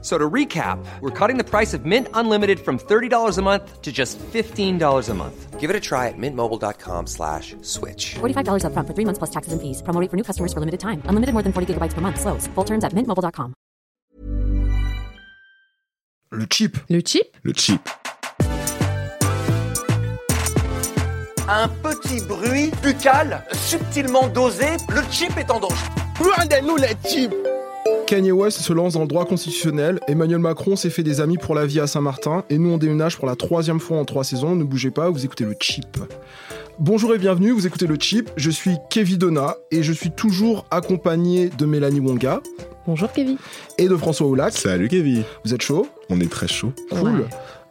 So to recap, we're cutting the price of Mint Unlimited from $30 a month to just $15 a month. Give it a try at mintmobile.com slash switch. $45 upfront for three months plus taxes and fees. Promo rate for new customers for limited time. Unlimited more than 40 gigabytes per month. Slows. Full terms at mintmobile.com. Le chip. Le chip Le chip. Un petit bruit buccal subtilement dosé, le chip est en danger. Rendez-nous les chips Kanye West se lance dans le droit constitutionnel, Emmanuel Macron s'est fait des amis pour la vie à Saint-Martin, et nous on déménage pour la troisième fois en trois saisons, ne bougez pas, vous écoutez le chip. Bonjour et bienvenue, vous écoutez le chip, je suis Kevin Donna, et je suis toujours accompagné de Mélanie Wonga Bonjour Kevin. et de François Oulac. Salut Kevin. Vous êtes chaud? On est très chaud. Cool. Ouais.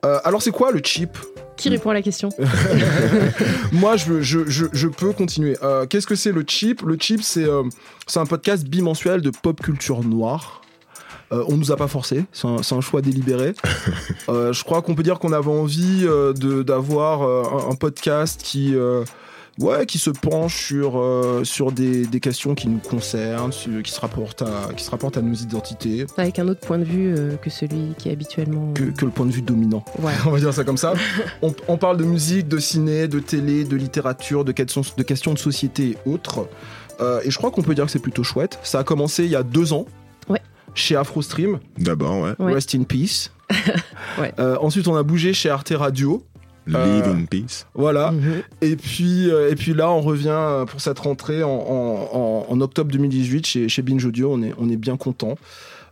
Euh, alors c'est quoi le chip? Qui répond à la question Moi, je, je, je, je peux continuer. Euh, Qu'est-ce que c'est le chip? Le chip, c'est euh, c'est un podcast bimensuel de pop culture noire. Euh, on nous a pas forcé, c'est un, choix délibéré. Euh, je crois qu'on peut dire qu'on avait envie euh, de- d'avoir euh, un, un podcast qui, euh, ouais, qui se penche sur, euh, sur des, des questions qui nous concernent, sur- qui, se rapportent à, qui se rapportent à nos identités, Avec un autre point de vue euh, que celui qui est habituellement. que, que le point de vue dominant. Ouais. on va dire ça comme ça. On, on parle de musique, de ciné, de télé, de littérature, de questions de, questions de société et autres. Euh, et je crois qu'on peut dire que c'est plutôt chouette. Ça a commencé il y a deux ans. Ouais. Chez AfroStream, D'abord, ouais. Ouais. Rest in Peace. Ouais. Euh, ensuite, on a bougé chez Arte Radio. Live Euh, in peace. Voilà. Mhm. Et puis, euh, et puis là, on revient euh, pour cette rentrée en, en- en- en octobre 2018 chez, chez Binge Audio. On est, on est bien content.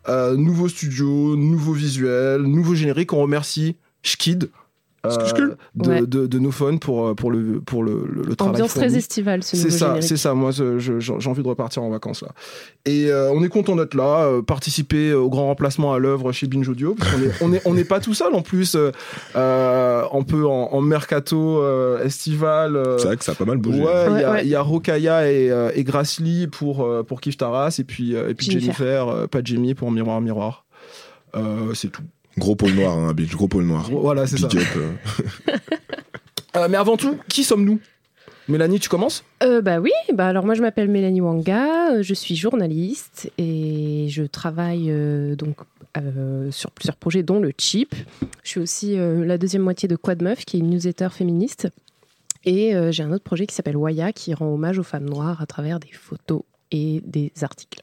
Euh, nouveau studio, nouveau visuel, nouveau générique. On remercie Schkid. Euh, de, Ouais. de, de No Fun pour, euh, pour le, pour le, le, le travail Ambiance très estivale ce C'est ça, c'est ça. Moi, je- j'ai envie de repartir en vacances là. Et euh, on est content d'être là, euh, participer au grand remplacement à l'œuvre chez Binge Audio. Parce qu'on est, on est, on n'est pas tout seul en plus. euh, euh, un peu en, en mercato euh, estival. euh, C'est vrai que ça a pas mal bougé. Ouais, il Ouais, y a, ouais. il y a Rokaya et, euh, et Grassley pour, pour Kif Taras et puis, euh, et puis Jennifer. Jennifer, euh, pas Jamie pour Miroir Miroir. Euh, c'est tout. Gros pôle noir, hein, Bitch, gros pôle noir. Voilà, c'est ça. Up. euh. Euh, mais avant tout, qui sommes-nous? Mélanie, tu commences? Euh, bah oui, bah alors moi je m'appelle Mélanie Wanga, euh, je suis journaliste et je travaille euh, donc euh, sur plusieurs projets dont le Chip. Je suis aussi euh, la deuxième moitié de Quad Meuf qui est une newsletter féministe et euh, j'ai un autre projet qui s'appelle Waya qui rend hommage aux femmes noires à travers des photos et des articles.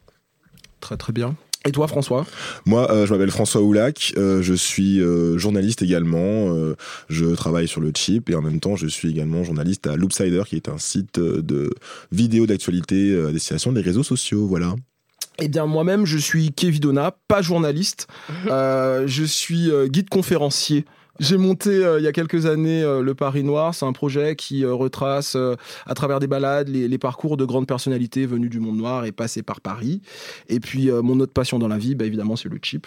Très très bien. Et toi, François Moi, euh, je m'appelle François Oulac. euh, je suis euh, journaliste également. euh, je travaille sur le chip et en même temps, je suis également journaliste à Loopsider, qui est un site de vidéos d'actualité à destination des réseaux sociaux. Voilà. Eh bien, moi-même, je suis Kevin Donna, pas journaliste. Euh, je suis euh, guide conférencier. J'ai monté euh, il y a quelques années euh, le Paris Noir. C'est un projet qui euh, retrace à travers des balades les, parcours de grandes personnalités venues du monde noir et passées par Paris. Et puis, mon autre passion dans la vie, bah, évidemment, c'est le chip.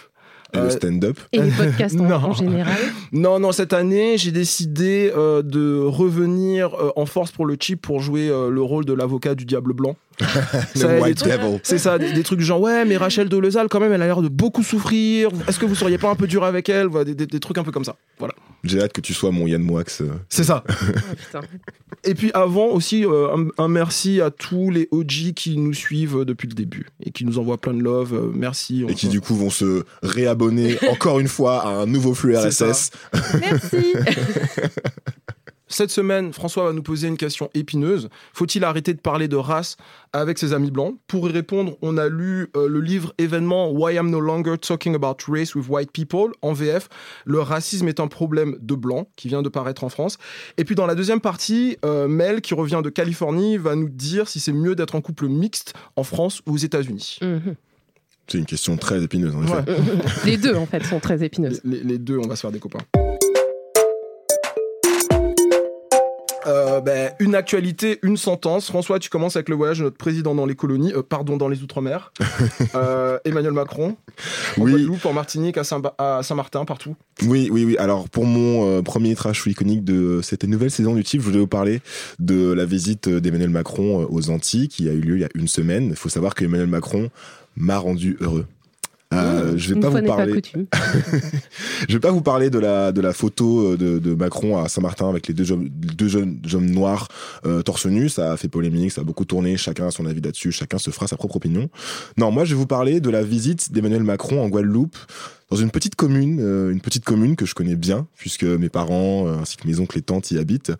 Et Euh, le stand-up. Et les podcasts en, général. Non, non, cette année, j'ai décidé euh, de revenir euh, en force pour le chip pour jouer le rôle de l'avocat du Diable Blanc. Le. C'est ça, des, des trucs du genre, ouais, mais Rachel Dolezal, quand même, elle a l'air de beaucoup souffrir. Est-ce que vous seriez pas un peu dur avec elle? Voilà, des, des- des trucs un peu comme ça. Voilà. J'ai hâte que tu sois mon Yann Moix. euh. C'est ça. Oh, putain. Et puis avant aussi, euh, un, un merci à tous les OG qui nous suivent depuis le début et qui nous envoient plein de love. Euh, merci. Et qui du coup vont se réabonner encore une fois à un nouveau flux RSS. Merci. Cette semaine, François va nous poser une question épineuse. Faut-il arrêter de parler de race avec ses amis blancs? Pour y répondre, on a lu euh, le livre événement Why I'm No Longer Talking About Race with White People en VF. Le racisme est un problème de blanc qui vient de paraître en France. Et puis dans la deuxième partie, euh, Mel, qui revient de Californie, va nous dire si c'est mieux d'être en couple mixte en France ou aux États-Unis. Mhm. C'est une question très épineuse en effet. Ouais. Les deux en fait sont très épineuses. Les, les deux, on va se faire des copains. Euh, ben, une actualité, une sentence. François, tu commences avec le voyage de notre président dans les colonies, euh, pardon, dans les Outre-mer. Euh, Emmanuel Macron, en Oui. Guadeloupe, en Martinique, à Saint- à Saint-Martin, partout. Oui, oui, oui. Alors, pour mon premier trash iconique de cette nouvelle saison du type, je voulais vous parler de la visite d'Emmanuel Macron aux Antilles qui a eu lieu il y a une semaine. Il faut savoir que Emmanuel Macron m'a rendu heureux. Euh, je vais pas vous pas parler. Je vais pas vous parler de la de la photo euh, de, de Macron à Saint-Martin avec les deux jeunes deux jeunes hommes noirs euh, torse nu. Ça a fait polémique, ça a beaucoup tourné. Chacun a son avis là-dessus. Chacun se fera sa propre opinion. Non, moi je vais vous parler de la visite d'Emmanuel Macron en Guadeloupe dans une petite commune, euh, une petite commune que je connais bien puisque mes parents euh, ainsi que mes oncles et tantes y habitent.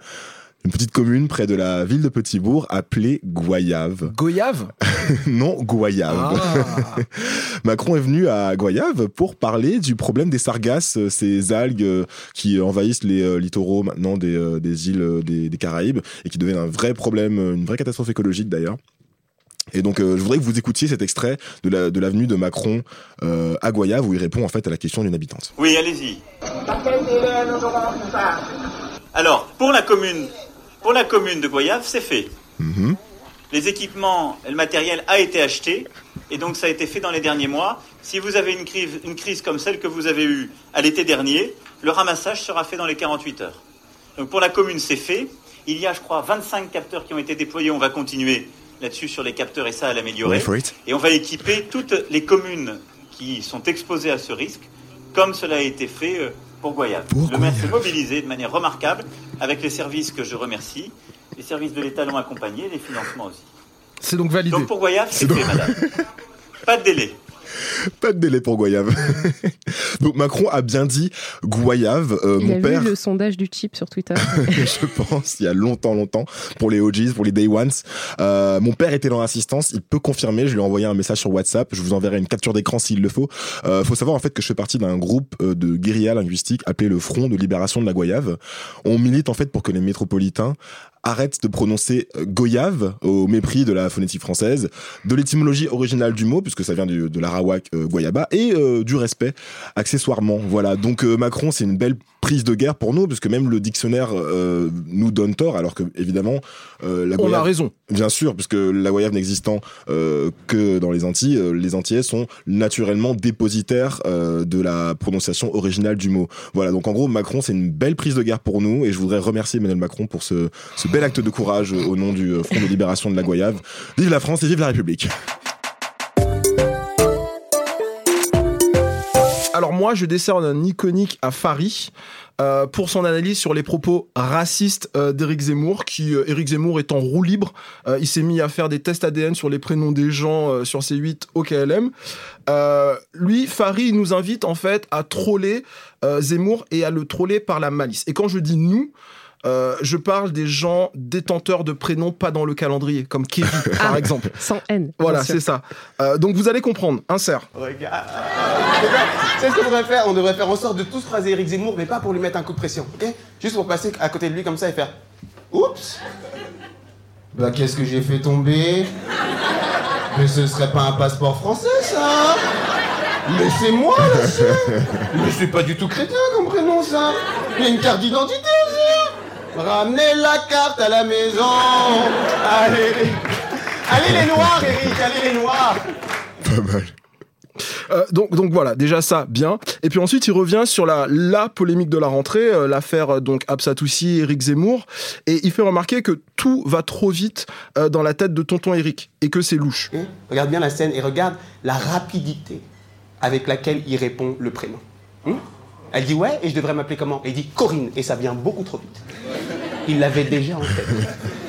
Une petite commune près de la ville de Petitbourg appelée Goyave. Goyave non, Goyave. Ah. Macron est venu à Goyave pour parler du problème des sargasses, euh, ces algues euh, qui envahissent les euh, littoraux maintenant des, des îles des, des Caraïbes et qui deviennent un vrai problème, une vraie catastrophe écologique d'ailleurs. Et donc, euh, je voudrais que vous écoutiez cet extrait de la, de l'avenue de Macron euh, à Goyave où il répond en fait à la question d'une habitante. Oui, allez-y. Alors, pour la commune, pour la commune de Goyave, c'est fait. Mhm. Les équipements et le matériel a été acheté et donc ça a été fait dans les derniers mois. Si vous avez une crise, une crise comme celle que vous avez eue à l'été dernier, le ramassage sera fait dans les 48 heures. Donc pour la commune, c'est fait. Il y a, je crois, 25 capteurs qui ont été déployés. On va continuer là-dessus sur les capteurs et ça à l'améliorer. Et on va équiper toutes les communes qui sont exposées à ce risque, comme cela a été fait euh, pour Goyave. Pour le maire s'est mobilisé de manière remarquable avec les services que je remercie. Les services de l'État l'ont accompagné, les financements aussi. C'est donc validé. Donc pour Goyave, c'est fait, madame. Pas de délai. Pas de délai pour Goyave. donc Macron a bien dit Goyave. Euh, Il mon a père. vu le sondage du chip sur Twitter. je pense, il y a longtemps, longtemps, pour les OGs, pour les Day Ones. Euh, mon père était dans l'assistance, il peut confirmer, je lui ai envoyé un message sur WhatsApp, je vous enverrai une capture d'écran s'il le faut. Euh, faut savoir en fait que je fais partie d'un groupe euh, de guérilla linguistique appelé le Front de Libération de la Goyave. On milite en fait pour que les métropolitains arrêtent de prononcer euh, goyave au mépris de la phonétique française, de l'étymologie originale du mot, puisque ça vient du- de l'arawak euh, goyaba, et euh, du respect accessoirement. Voilà, donc euh, Macron, c'est une belle prise de guerre pour nous, parce que même le dictionnaire nous donne tort, alors que évidemment la On a goyave, raison. bien sûr, puisque la goyave n'existant que dans les Antilles, les Antillais sont naturellement dépositaires de la prononciation originale du mot. Voilà, donc en gros Macron, c'est une belle prise de guerre pour nous, et je voudrais remercier Emmanuel Macron pour ce, ce bel acte de courage euh, au nom du euh, Front de Libération de la Goyave. Vive la France et vive la République. Alors moi, je décerne un iconique à Fari euh, pour son analyse sur les propos racistes euh, d'Éric Zemmour, qui Éric Zemmour est en roue libre. Il s'est mis à faire des tests ADN sur les prénoms des gens sur ses 8 au KLM. Lui, Fari, nous invite en fait à troller Zemmour et à le troller par la malice. Et quand je dis nous, euh, je parle des gens détenteurs de prénoms pas dans le calendrier, comme Kevin par Ah. exemple. Sans haine. Voilà, c'est ça. Euh, donc vous allez comprendre, insert. Regarde. C'est ce qu'on devrait faire. On devrait faire en sorte de tous phraser Eric Zemmour, mais pas pour lui mettre un coup de pression, ok? Juste pour passer à côté de lui comme ça et faire Oups Bah, qu'est-ce que j'ai fait tomber? Mais ce serait pas un passeport français, ça Mais c'est moi, là-dessus Mais c'est pas du tout crétin comme prénom, ça Il y a une carte d'identité Ramenez la carte à la maison Allez, les... Allez les noirs, Eric, allez les noirs Pas mal. Euh, donc, donc voilà, déjà ça, bien. Et puis ensuite, il revient sur la, la polémique de la rentrée, euh, l'affaire euh, donc Absatoussi, Éric Zemmour, et il fait remarquer que tout va trop vite euh, dans la tête de tonton Éric, et que c'est louche. Regarde bien la scène et regarde la rapidité avec laquelle il répond le prénom. Hein? Elle dit ouais et je devrais m'appeler comment? Et il dit Corinne et ça vient beaucoup trop vite. Il l'avait déjà en tête.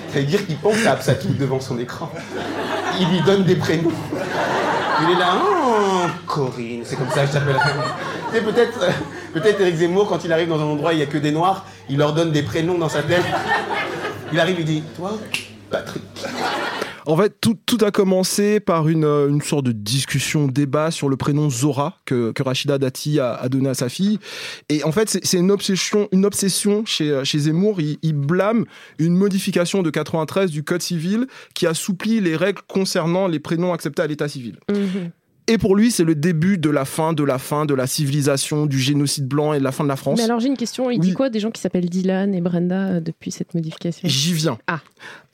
C'est-à-dire qu'il pense à Absatou devant son écran. Il lui donne des prénoms. Il est là, oh, Corinne, c'est comme ça que je t'appelle. Et peut-être, peut-être Eric Zemmour, quand il arrive dans un endroit où il n'y a que des noirs, il leur donne des prénoms dans sa tête. Il arrive, il dit, toi, Patrick. En fait, tout, tout a commencé par une, euh, une sorte de discussion, débat sur le prénom Zora que, que Rachida Dati a, a donné à sa fille. Et en fait, c'est une obsession, une obsession chez, euh, chez Zemmour. Il, il blâme une modification de 93 du Code civil qui assouplit les règles concernant les prénoms acceptés à l'état civil. Mhm. Et pour lui, c'est le début de la fin, de la fin de la civilisation, du génocide blanc et de la fin de la France. Mais alors j'ai une question. Il Oui. dit quoi des gens qui s'appellent Dylan et Brenda euh, depuis cette modification? J'y viens. Ah.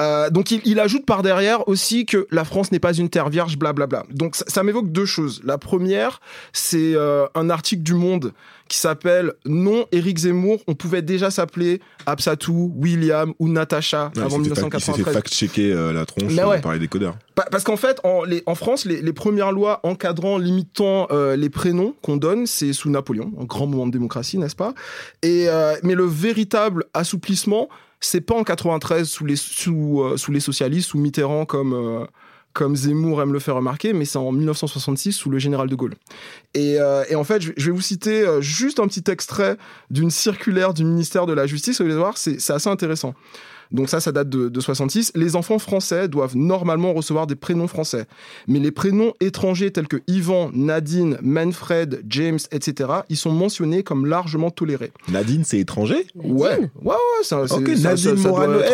Euh, donc il, il ajoute par derrière aussi que la France n'est pas une terre vierge, blablabla. Donc ça, ça m'évoque deux choses. La première, c'est euh, un article du Monde qui s'appelle Non, Éric Zemmour, on pouvait déjà s'appeler Absatou, William ou Natacha Ouais, avant il s'est fait fac- il s'est fait 1993. fact-checker euh, la tronche euh, ouais. par les décodeurs. Pa- Parce qu'en fait, en, les- en France, les, les premières lois encadrant, limitant euh, les prénoms qu'on donne, c'est sous Napoléon, un grand moment de démocratie, n'est-ce pas? Et euh, mais le véritable assouplissement, c'est pas en 93 sous les sous sous les socialistes, sous Mitterrand comme comme Zemmour aime le faire remarquer, mais c'est en 1966 sous le général de Gaulle. Et, euh, et en fait, je vais- vous citer euh, juste un petit extrait d'une circulaire du ministère de la Justice. Vous allez voir, c'est assez intéressant. Donc ça, ça date de, de 66. Les enfants français doivent normalement recevoir des prénoms français. Mais les prénoms étrangers tels que Yvan, Nadine, Manfred, James, etc., ils sont mentionnés comme largement tolérés. Nadine, c'est étranger? Ouais, ouais, ouais. Ça, c'est- Ok, Nadine ça- ça Morano. être-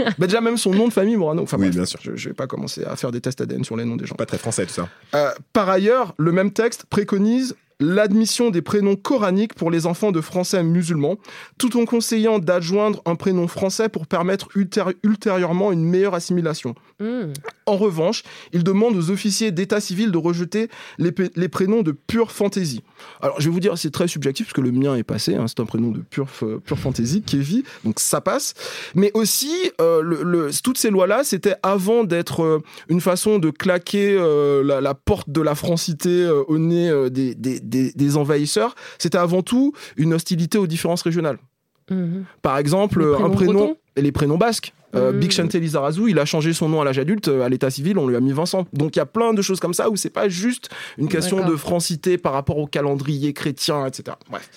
Eh Bah, déjà même son nom de famille, Morano. Enfin, Oui, bref, bien sûr. Je, je vais pas commencer à faire des tests ADN sur les noms des gens. Pas très français tout ça. Euh, par ailleurs, le même texte préconise l'admission des prénoms coraniques pour les enfants de Français musulmans, tout en conseillant d'adjoindre un prénom français pour permettre ultéri- ultérieurement une meilleure assimilation. Hmm. En revanche, il demande aux officiers d'état civil de rejeter les, prénoms de pure fantaisie. Alors, je vais vous dire, c'est très subjectif parce que le mien est passé. hein, c'est un prénom de pure, pure fantaisie, Kevin, donc ça passe. Mais aussi, euh, le- le- toutes ces lois-là, c'était avant d'être euh, une façon de claquer euh, la, la porte de la francité au nez des, des- des- des envahisseurs. C'était avant tout une hostilité aux différences régionales. Mhm. Par exemple, Les un prénom bretons et les prénoms basques. Euh, Mm. Big Chanté Lizarazu, il a changé son nom à l'âge adulte, euh, à l'état civil, on lui a mis Vincent. Donc il y a plein de choses comme ça où c'est pas juste une question de francité par rapport au calendrier chrétien, etc. Bref.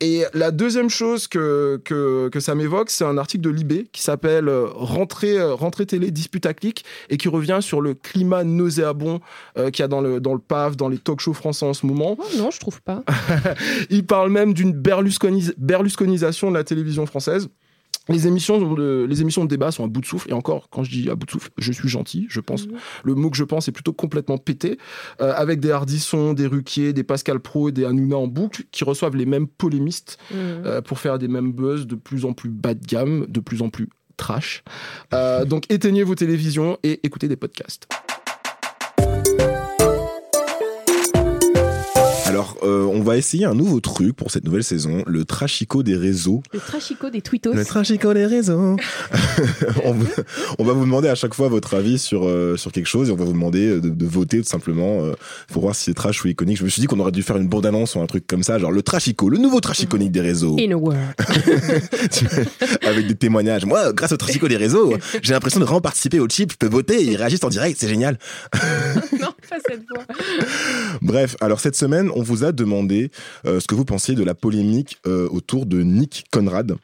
Et la deuxième chose que, que, que ça m'évoque, c'est un article de Libé qui s'appelle euh, Rentrée, euh, Rentrée télé, dispute à clic et qui revient sur le climat nauséabond euh, qu'il y a dans le, dans le PAF, dans les talk shows français en ce moment. Oh, non, je trouve pas. Il parle même d'une berlusconis- berlusconisation de la télévision française. Les émissions, de, les émissions de débat sont à bout de souffle. Et encore, quand je dis à bout de souffle, je suis gentil, je pense. Le mot que je pense est plutôt complètement pété. euh, avec des Hardisson, des Ruquier, des Pascal Pro et des Hanouna en boucle qui reçoivent les mêmes polémistes Mhm. euh, pour faire des mêmes buzz de plus en plus bas de gamme, de plus en plus trash. Euh, donc éteignez vos télévisions et écoutez des podcasts. Alors, euh, on va essayer un nouveau truc pour cette nouvelle saison, le trachico des réseaux. Le trachico des tweetos. Le trachico des réseaux. on, va vous demander à chaque fois votre avis sur, euh, sur quelque chose et on va vous demander de, de voter tout simplement euh, pour voir si c'est trash ou iconique. Je me suis dit qu'on aurait dû faire une bande-annonce ou un truc comme ça, genre le trachico, le nouveau trash iconique des réseaux. In a word. avec des témoignages. Moi, grâce au trafico des réseaux, j'ai l'impression de vraiment participer au chip. Je peux voter, ils réagissent en direct, c'est génial. non, pas cette voix. Bref, alors cette semaine, on vous a demandé euh, ce que vous pensiez de la polémique euh, autour de Nick Conrad.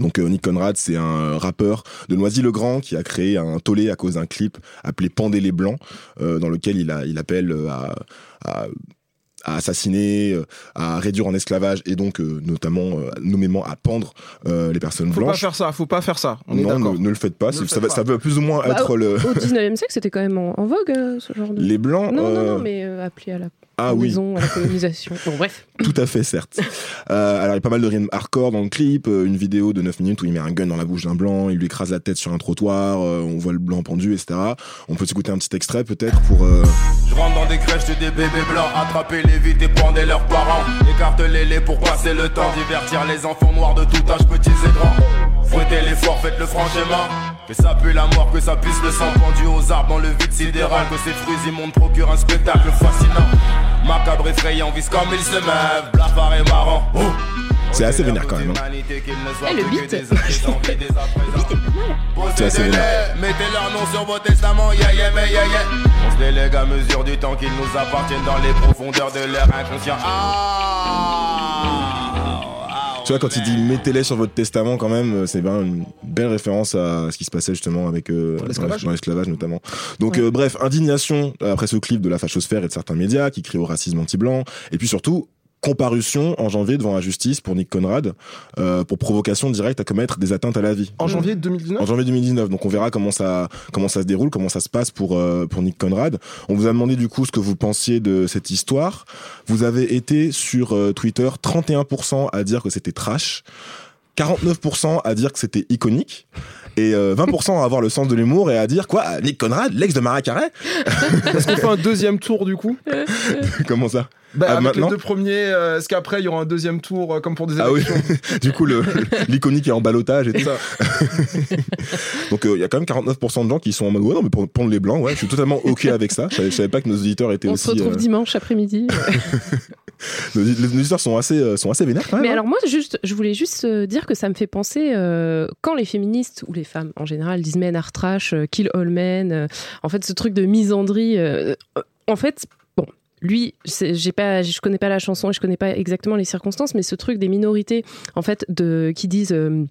Donc euh, Nick Conrad, c'est un rappeur de Noisy-le-Grand qui a créé un tollé à cause d'un clip appelé Pendez les Blancs, euh, dans lequel il, a, il appelle à, à à assassiner, à réduire en esclavage et donc euh, notamment euh, nommément à pendre euh, les personnes Faut pas blanches. faire ça, faut pas faire ça. On est non, d'accord. ne, ne le faites pas. Ne c'est- le ça, faites va, pas. ça va plus ou moins Bah, être le. Au 19e siècle, c'était quand même en, en vogue, ce genre de. Les blancs. Non, non, non, mais euh, appelé à la Ah oui. maison, à la colonisation. Bon, bref. Tout à fait, certes. Euh, alors, il y a pas mal de rimes hardcore dans le clip. euh, une vidéo de 9 minutes où il met un gun dans la bouche d'un blanc, il lui écrase la tête sur un trottoir, euh, on voit le blanc pendu, etc. On peut s'écouter un petit extrait, peut-être, pour... euh, Je rentre dans des crèches de des bébés blancs, attraper les vite et pendez leurs parents. Écartelez-les pour passer le temps, divertir les enfants noirs de tout âge, petits et grands. Fouettez l'effort, faites le franchement. Que ça pue la mort, que ça puisse le sang pendu aux arbres dans le vide sidéral. Que ces fruits immondes procurent un spectacle fascinant. Macabre effrayant, vise comme il se meuvent, blafard et marrant. Oh. C'est assez vénère quand même. hein. Eh, le beat. C'est assez vénère. Mettez leur nom sur vos testaments, yeah yeah yeah yeah. On se délègue à mesure du temps qu'ils nous appartiennent dans les profondeurs de l'air inconscient. Ah, Tu vois, quand il dit mettez-les sur votre testament, quand même, euh, c'est bien une belle référence à ce qui se passait justement avec euh, dans l'esclavage. notamment. Donc, euh, bref, indignation euh, après ce clip de la fachosphère et de certains médias qui crient au racisme anti-blanc, et puis surtout comparution en janvier devant la justice pour Nick Conrad euh, pour provocation directe à commettre des atteintes à la vie. En janvier 2019 En janvier 2019. Donc on verra comment ça comment ça se déroule, comment ça se passe pour euh, pour Nick Conrad. On vous a demandé du coup ce que vous pensiez de cette histoire. Vous avez été sur euh, Twitter 31% à dire que c'était trash. 49% à dire que c'était iconique et euh, 20% à avoir le sens de l'humour et à dire quoi Nick Conrad, l'ex de Maria Carré Est-ce qu'on fait un deuxième tour du coup? Comment ça? Bah, Ah, Avec maintenant les deux premiers, euh, est-ce qu'après il y aura un deuxième tour euh, comme pour des Ah oui, élections du coup le- l'iconique est en balotage et tout Ça. Donc euh, il y a quand même 49% de gens qui sont en mode ouais non mais pour prendre les blancs ouais je suis totalement ok avec ça. Je savais, je savais pas que nos auditeurs étaient On aussi se retrouve euh, dimanche après-midi. nos, nos auditeurs sont assez euh, sont assez vénères quand même. Mais hein. alors moi, juste, je voulais juste dire que ça me fait penser euh, quand les féministes ou les femmes en général disent men are trash, kill all men, euh, en fait ce truc de misandrie, euh, euh, en fait. Bon, Lui, j'ai pas, je connais pas la chanson et je connais pas exactement les circonstances, mais ce truc des minorités, en fait, de qui disent euh,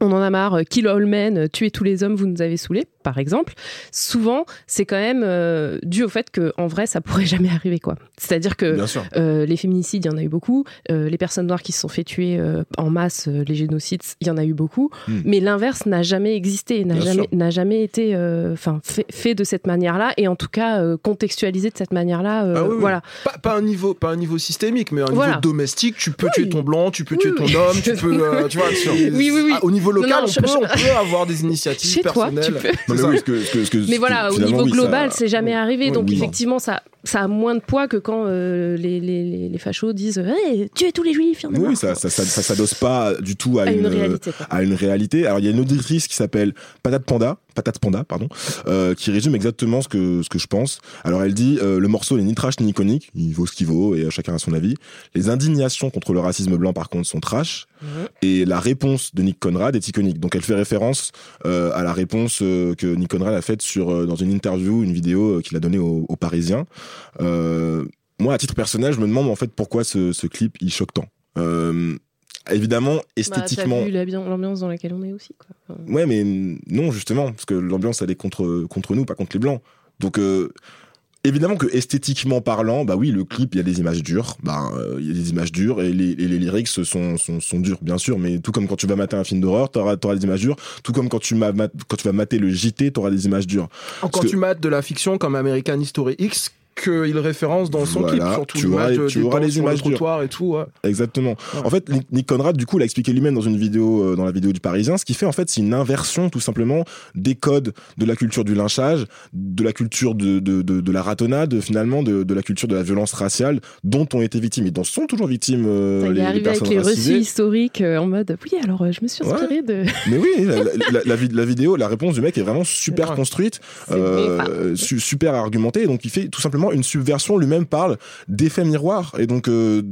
on en a marre, euh, kill all men, euh, tuez tous les hommes, vous nous avez saoulés, par exemple. Souvent, c'est quand même euh, dû au fait que en vrai, ça pourrait jamais arriver, quoi. C'est-à-dire que euh, les féminicides, il y en a eu beaucoup. Euh, les personnes noires qui se sont fait tuer en masse, les génocides, il y en a eu beaucoup. Hmm. Mais l'inverse n'a jamais existé, n'a jamais, n'a jamais été, enfin, fait, fait de cette manière-là, et en tout cas contextualisé de cette manière-là. Ah oui, oui. Voilà. Pas, pas un niveau, pas un niveau systémique, mais un niveau domestique. Tu peux Oui. tuer ton blanc, tu peux tuer ton homme, tu peux, tu vois. Oui, oui, oui. Ah, au niveau Non, local, non, on, je- peut, je- on peut avoir des initiatives Chez toi, personnelles. tu peux. Non, mais ça. oui, ce que, ce que- ce que- Mais voilà, au niveau oui, ça- global, c'est jamais arrivé. Oui, donc oui. effectivement, ça, ça a moins de poids que quand euh, les, les, les, les fachos disent hey, tuez tous les juifs. il y en a Oui, marre. ça, ça, ça, ça s'adosse pas du tout à, À une une, réalité, quoi. à une réalité. Alors il y a une auditrice qui s'appelle Patate Panda, Patate Panda, pardon, euh, qui résume exactement ce que ce que je pense. Alors elle dit euh, le morceau n'est ni trash ni iconique, il vaut ce qu'il vaut et chacun a son avis. Les indignations contre le racisme blanc par contre sont trash et la réponse de Nick Conrad est iconique. Donc elle fait référence euh, à la réponse euh, que Nick Conrad a faite sur euh, dans une interview, une vidéo qu'il a donnée aux, aux Parisiens. Euh, moi, à titre personnel, je me demande en fait pourquoi ce, ce clip il choque tant. Euh, évidemment, Bah, esthétiquement. T'as vu l'ambiance l'ambiance dans laquelle on est aussi. Quoi. Enfin, Ouais, mais non, justement, parce que l'ambiance, elle est contre, contre nous, pas contre les blancs. Donc, euh, évidemment que esthétiquement parlant, bah oui, le clip, il y a des images dures. Bah, euh, il y a des images dures et les, et les lyrics sont, sont, sont durs, bien sûr. Mais tout comme quand tu vas mater un film d'horreur, t'auras, t'auras des images dures. Tout comme quand tu, ma- mat- quand tu vas mater le JT, t'auras des images dures. Quand que- tu mates de la fiction comme American History X, qu'il référence dans son Voilà, clip, surtout tu de- tu les sur images le dures. trottoir et tout. ouais. Exactement. En fait, Nick- Conrad, du coup, l'a expliqué lui-même dans une vidéo, euh, dans la vidéo du Parisien. Ce qui fait, en fait, c'est une inversion, tout simplement, des codes de la culture du lynchage, de la culture de, de, de, de la ratonnade, finalement, de, de la culture de la violence raciale, dont ont été victimes et dont sont toujours victimes euh, il les, les arrivé avec personnes les racisées. récits historiques euh, en mode oui, alors euh, je me suis Ouais. inspiré de. Mais oui, la, la- la vid- la vidéo, la réponse du mec est vraiment super Ouais. construite, euh, su- super argumentée. Donc, il fait tout simplement une subversion. Lui-même parle d'effet miroir. Et donc, euh,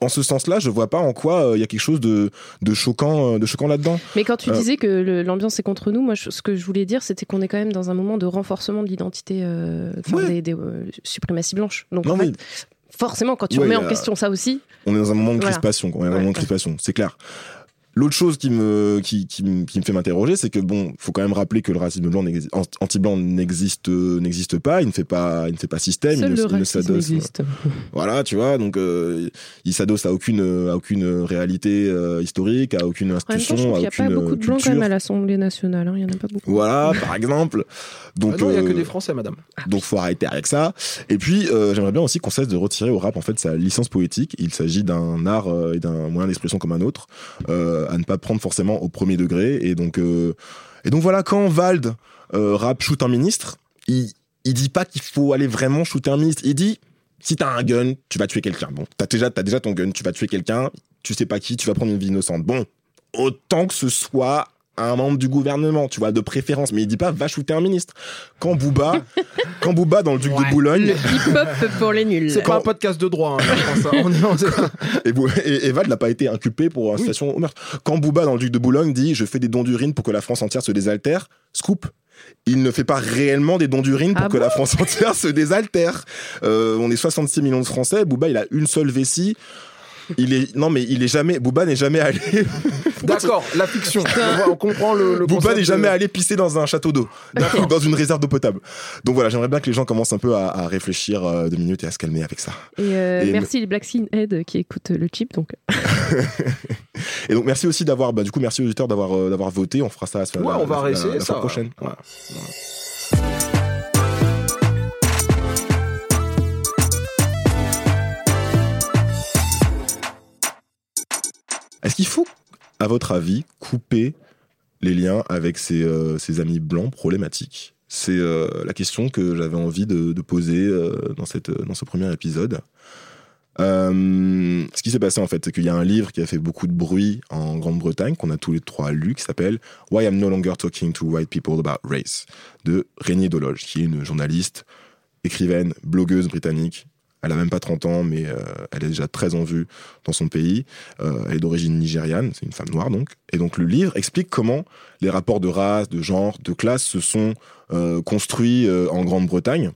en ce sens-là, je vois pas en quoi euh, il y a quelque chose de, de choquant, euh, de choquant là-dedans. Mais quand tu disais que l'ambiance est contre nous, moi, je- ce que je voulais dire, c'était qu'on est quand même dans un moment de renforcement de l'identité, Ouais. des, des, suprématies blanches. Donc, Non, en mais fait, forcément, quand tu Ouais, remets en question ça aussi, on est dans un moment de Voilà. crispation. quoi. On est dans un Ouais, moment de ouais. crispation, c'est clair. L'autre chose qui me, qui, qui, me- qui me fait m'interroger, c'est que bon, faut quand même rappeler que le racisme blanc, anti-blanc n'existe, n'existe pas. Il ne fait pas, il ne fait pas système. seul il le ne, il s'adosse- existe. Voilà, tu vois, donc euh, il s'adosse à aucune, à aucune réalité euh, historique, à aucune même temps, je institution, trouve à qu'il n'y a pas aucune beaucoup de blancs quand même à l'Assemblée nationale. hein. Il n'y en a pas beaucoup. Voilà, par exemple. Donc, Ah non, il n'y a que euh, des Français, madame. donc faut arrêter avec ça. Et puis euh, j'aimerais bien aussi qu'on cesse de retirer au rap en fait sa licence poétique. Il s'agit d'un art euh, et d'un moyen d'expression comme un autre, euh, à ne pas prendre forcément au premier degré. Et donc euh, et donc voilà quand Vald euh, rap shoot un ministre, il il dit pas qu'il faut aller vraiment shooter un ministre. Il dit si t'as un gun, tu vas tuer quelqu'un. Bon, t'as déjà t'as déjà ton gun, tu vas tuer quelqu'un. Tu sais pas qui, tu vas prendre une vie innocente. Bon, autant que ce soit un membre du gouvernement, tu vois, de préférence. Mais il dit pas va shooter un ministre. Quand Booba, quand Booba dans le Duc de Boulogne, Hip-hop pour les nuls. C'est pas un podcast de droit, hein, je pense, hein. On est en- et, et Vald n'a pas été inculpé pour incitation au meurtre. Quand Booba dans le Duc de Boulogne dit je fais des dons d'urine pour que la France entière se désaltère, scoop. Il ne fait pas réellement des dons d'urine pour Ah que bon la France entière se désaltère. Euh, on est 66 millions de Français. Booba, il a une seule vessie. Il est non mais il est jamais. Booba n'est jamais allé. D'accord, la fiction. On, voit- on comprend le, le Booba n'est jamais de- allé pisser dans un château d'eau, dans une réserve d'eau potable. Donc voilà, j'aimerais bien que les gens commencent un peu à, à réfléchir euh, deux minutes et à se calmer avec ça. Et, euh, Et- merci les Black Head qui écoutent le chip. Donc, Et donc merci aussi d'avoir, bah, du coup merci aux auditeurs d'avoir euh, d'avoir voté. On fera ça la, Ouais, la- on va la- la ça. prochaine. Ouais. Est-ce qu'il faut à votre avis, couper les liens avec ses, euh, ses amis blancs problématiques? C'est euh, la question que j'avais envie de, poser euh, dans, cette, dans ce premier épisode. Euh, ce qui s'est passé en fait, c'est qu'il y a un livre qui a fait beaucoup de bruit en Grande-Bretagne, qu'on a tous les trois lu, qui s'appelle Why I'm No Longer Talking to White People About Race, de Régnier Dologe, qui est une journaliste, écrivaine, blogueuse britannique. Elle a même pas 30 ans, mais euh, elle est déjà très en vue dans son pays. Euh, elle est d'origine nigériane, c'est une femme noire donc. Et donc le livre explique comment les rapports de race, de genre, de classe se sont euh, construits en Grande-Bretagne.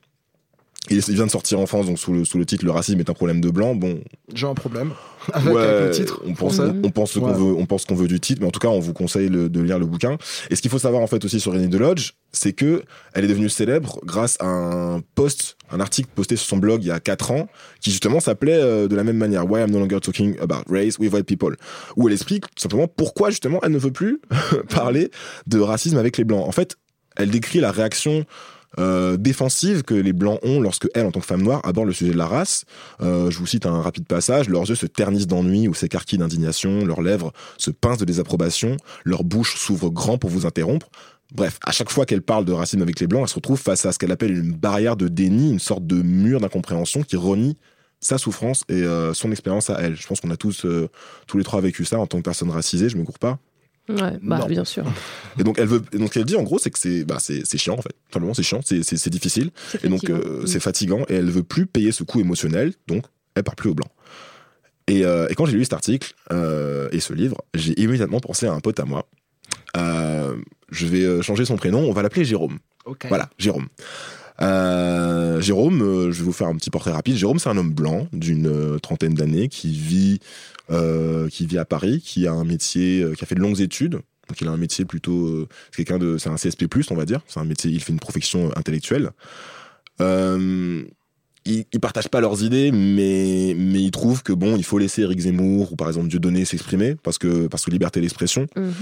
Il vient de sortir en France, donc sous le, sous le titre Le racisme est un problème de blanc. Bon, J'ai un problème avec, Ouais, avec le titre. On pense, Ouais. on pense ce qu'on Ouais. veut, on pense qu'on veut du titre, mais en tout cas, on vous conseille le- de lire le bouquin. Et ce qu'il faut savoir en fait aussi sur Renée Delodge, c'est que elle est devenue célèbre grâce à un post, un article posté sur son blog il y a 4 ans, qui justement s'appelait euh, de la même manière Why I'm no longer talking about race with white people, où elle explique tout simplement pourquoi justement elle ne veut plus parler de racisme avec les blancs. En fait, elle décrit la réaction euh, défensive que les blancs ont lorsque elle, en tant que femme noire, aborde le sujet de la race. Euh, je vous cite un rapide passage. Leurs yeux se ternissent d'ennui ou s'écarquillent d'indignation, leurs lèvres se pincent de désapprobation, leur bouche s'ouvre grand pour vous interrompre. Bref, à chaque fois qu'elle parle de racisme avec les blancs, elle se retrouve face à ce qu'elle appelle une barrière de déni, une sorte de mur d'incompréhension qui renie sa souffrance et euh, son expérience à elle. Je pense qu'on a tous, euh, tous les trois vécu ça en tant que personne racisée, je me cours pas. Ouais, bah, Non. bien sûr. Et donc elle veut, et donc ce qu'elle dit en gros, c'est que c'est, bah, c'est, c'est chiant en fait. Tout Simplement, c'est chiant, c'est, c'est, c'est difficile, C'est et donc fatigant. euh, Mm. c'est fatigant, et elle veut plus payer ce coût émotionnel, donc elle part plus au blanc. Et, euh, et quand j'ai lu cet article euh, et ce livre, j'ai immédiatement pensé à un pote à moi. Euh, je vais changer son prénom, on va l'appeler Jérôme. Ok. Voilà, Jérôme. Euh, Jérôme, euh, je vais vous faire un petit portrait rapide. Jérôme, c'est un homme blanc d'une euh, trentaine d'années qui vit, euh, qui vit à Paris, qui a un métier, qui a fait de longues études. Donc il a un métier plutôt, c'est quelqu'un de, c'est un CSP+, on va dire. C'est un métier, il fait une profession intellectuelle. Euh, ils, ils partagent pas leurs idées, mais mais ils trouvent que bon, il faut laisser Eric Zemmour ou par exemple Dieudonné s'exprimer parce que parce que liberté d'expression. Mhm.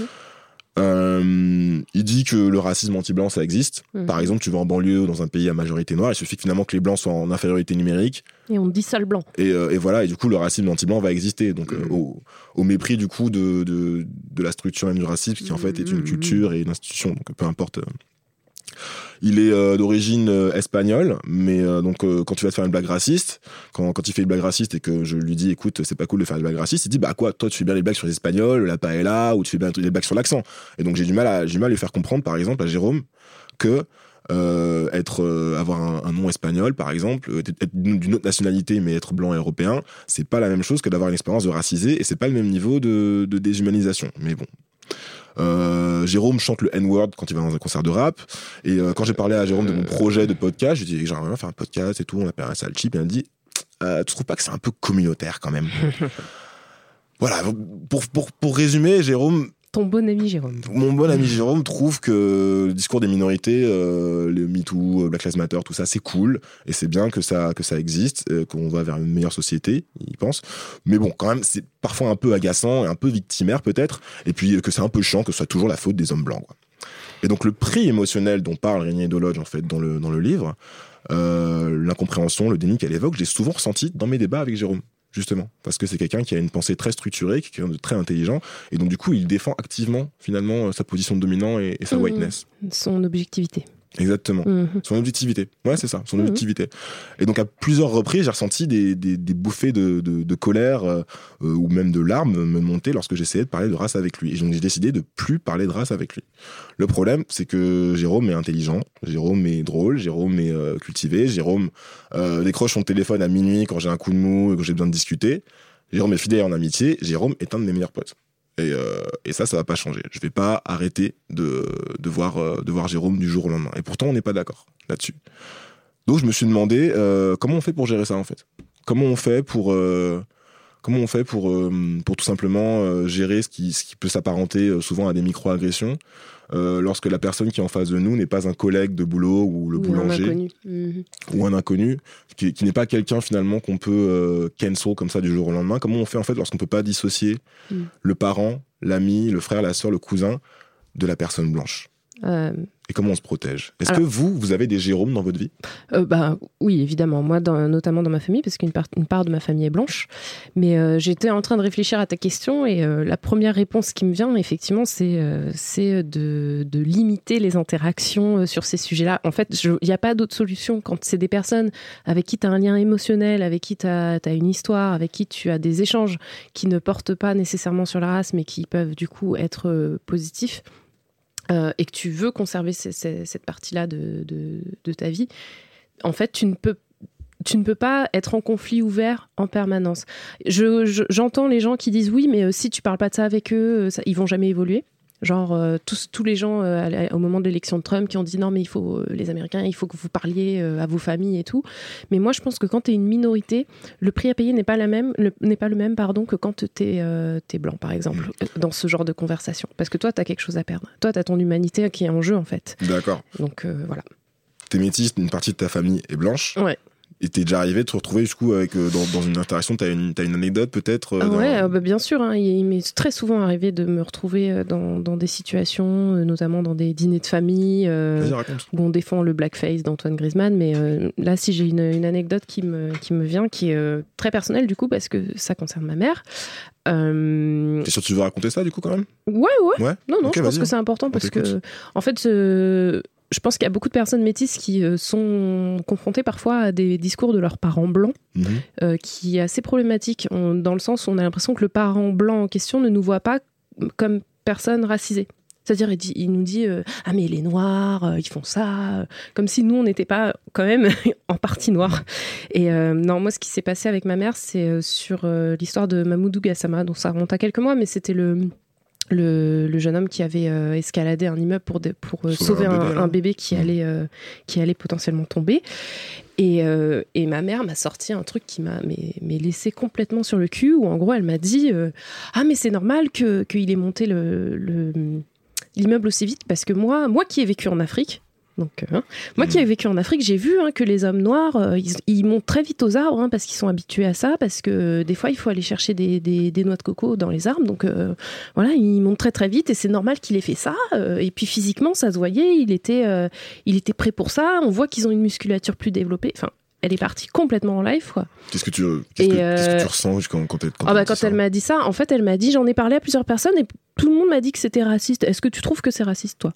Euh, il dit que le racisme anti-blanc, ça existe. Mhm. Par exemple, tu vas en banlieue ou dans un pays à majorité noire, il suffit que finalement que les blancs soient en infériorité numérique, Et on dit ça le blanc. et, euh, et voilà, et du coup, le racisme anti-blanc va exister. Donc, euh, au, au mépris du coup de, de, de la structure même du racisme, qui en fait est une culture et une institution, donc peu importe. Il est euh, d'origine euh, espagnole, mais euh, donc euh, quand tu vas te faire une blague raciste, quand, quand il fait une blague raciste et que je lui dis écoute c'est pas cool de faire des blagues racistes, il dit bah quoi toi tu fais bien les blagues sur les espagnols, la paella ou tu fais bien les blagues sur l'accent. Et donc j'ai du mal à j'ai mal lui faire comprendre par exemple à Jérôme que être avoir un, nom espagnol par exemple, être d'une d'une autre nationalité mais être blanc et européen, c'est pas la même chose que d'avoir une expérience de racisé et c'est pas le même niveau de, de déshumanisation. Mais bon. Euh, Jérôme chante le N-word quand il va dans un concert de rap. Et euh, quand j'ai parlé à Jérôme de mon projet de podcast, je lui ai dit j'aimerais bien faire un podcast et tout, on appelle ça le chip. Et il m'a dit euh, Tu trouves pas que c'est un peu communautaire quand même? Voilà, pour, pour, pour résumer, Jérôme, Ton bon ami Jérôme. mon bon ami Jérôme trouve que le discours des minorités, euh, le MeToo, Black Lives Matter, tout ça, c'est cool et c'est bien que ça que ça existe, euh, qu'on va vers une meilleure société, il pense. Mais bon, quand même, c'est parfois un peu agaçant et un peu victimaire peut-être, et puis euh, que c'est un peu chiant que ce soit toujours la faute des hommes blancs. Et donc le prix émotionnel dont parle Régnier Dolodge en fait dans le dans le livre, euh, l'incompréhension, le déni qu'elle évoque, j'ai souvent ressenti dans mes débats avec Jérôme justement, parce que c'est quelqu'un qui a une pensée très structurée, qui est quelqu'un de très intelligent, et donc du coup, il défend activement finalement euh, sa position de dominant et, et sa whiteness. Son objectivité. Exactement. Mhm. Son objectivité. Ouais, c'est ça, son Mhm. objectivité. Et donc, à plusieurs reprises, j'ai ressenti des, des, des bouffées de, de, de colère euh, euh, ou même de larmes me monter lorsque j'essayais de parler de race avec lui. Et donc, j'ai décidé de plus parler de race avec lui. Le problème, c'est que Jérôme est intelligent, Jérôme est drôle, Jérôme est euh, cultivé, Jérôme euh, décroche son téléphone à minuit quand j'ai un coup de mou et que j'ai besoin de discuter. Jérôme est fidèle en amitié, Jérôme est un de mes meilleurs potes. Et, euh, et ça, ça va pas changer. Je vais pas arrêter de, de, voir, euh, de voir Jérôme du jour au lendemain. Et pourtant, on n'est pas d'accord là-dessus. Donc, je me suis demandé euh, comment on fait pour gérer ça, en fait? Comment on fait pour, euh, comment on fait pour, euh, pour tout simplement euh, gérer ce qui, ce qui peut s'apparenter souvent à des micro-agressions? Euh, lorsque la personne qui est en face de nous n'est pas un collègue de boulot ou le Ou boulanger ou un inconnu, qui, qui n'est pas quelqu'un finalement qu'on peut euh, cancel comme ça du jour au lendemain. Comment on fait en fait lorsqu'on peut pas dissocier Mm. le parent, l'ami, le frère, la sœur, le cousin de la personne blanche? Euh, Et comment on se protège? Est-ce Alors- que vous, vous avez des Jérômes dans votre vie? Euh, bah, oui, évidemment. Moi, dans- notamment dans ma famille, parce qu'une part, une part de ma famille est blanche. Mais euh, j'étais en train de réfléchir à ta question et la première réponse qui me vient, effectivement, c'est c'est de, de limiter les interactions sur ces sujets-là. En fait, il n'y a pas d'autre solution quand c'est des personnes avec qui tu as un lien émotionnel, avec qui tu as, une histoire, avec qui tu as des échanges qui ne portent pas nécessairement sur la race, mais qui peuvent du coup être positifs. Euh, et que tu veux conserver cette partie-là de, de- ta vie, en fait, tu ne peux pas être en conflit ouvert en permanence. Je- je- J'entends les gens qui disent oui, mais euh, si tu parles pas de ça avec eux, euh, ça, ils vont jamais évoluer. Genre euh, tous, tous les gens euh, la- au moment de l'élection de Trump qui ont dit non mais il faut euh, les Américains il faut que vous parliez à vos familles et tout. Mais moi je pense que quand tu es une minorité, le prix à payer n'est pas la même le- n'est pas le même pardon que quand tu es, blanc par exemple euh, dans ce genre de conversation parce que toi tu as quelque chose à perdre. Toi tu as ton humanité qui est en jeu en fait. D'accord. Donc voilà. T'es métisse, une partie de ta famille est blanche. Ouais. Et t'es déjà arrivé de te retrouver du coup avec, euh, dans, dans une interaction, t'as une, une anecdote peut-être euh, Ah ouais, euh, bah, bien sûr. hein, il il m'est très souvent arrivé de me retrouver euh, dans, dans des situations, notamment dans des dîners de famille, où on défend le blackface d'Antoine Griezmann. Mais là, si j'ai une, une anecdote qui me, qui me vient, qui est très personnelle du coup, parce que ça concerne ma mère. Euh, T'es sûr que tu veux raconter ça du coup quand même? Ouais, ouais. Ouais? Non, non, je pense que c'est important parce que, en fait, je pense qu'il y a beaucoup de personnes métisses qui euh, sont confrontées parfois à des discours de leurs parents blancs, Mhm. euh, qui est assez problématique, on- dans le sens où on a l'impression que le parent blanc en question ne nous voit pas comme personne racisée. C'est-à-dire, il, nous dit euh, Ah, mais les Noirs, euh, ils font ça. euh, Comme si nous, on n'était pas quand même en partie noirs. Et non, moi, ce qui s'est passé avec ma mère, c'est sur l'histoire de Mamoudou Gassama, dont ça remonte à quelques mois, mais c'était le. Le, le jeune homme qui avait euh, escaladé un immeuble pour, de- pour euh, Sauver un bébé, là. un bébé qui, allait, euh, qui allait potentiellement tomber. Et, et ma mère m'a sorti un truc qui m'a mais, laissé complètement sur le cul, où en gros elle m'a dit Ah, mais c'est normal que- qu'il ait monté le- le- l'immeuble aussi vite, parce que moi, moi qui ai vécu en Afrique, donc, euh, hein, moi qui ai vécu en Afrique, j'ai vu hein, que les hommes noirs, euh, ils, ils montent très vite aux arbres, hein, parce qu'ils sont habitués à ça, parce que euh, des fois il faut aller chercher des, des- des noix de coco dans les arbres, donc voilà, ils montent très très vite, et c'est normal qu'il ait fait ça. et puis physiquement, ça se voyait, il était, il était prêt pour ça. On voit qu'ils ont une musculature plus développée. Enfin, elle est partie complètement en live, quoi. Qu'est-ce que tu, qu'est-ce Et, que, qu'est-ce que tu ressens quand, quand, t'es- quand Ah bah quand elle m'a dit ça, en fait, elle m'a dit, j'en ai parlé à plusieurs personnes et tout le monde m'a dit que c'était raciste. Est-ce que tu trouves que c'est raciste, toi?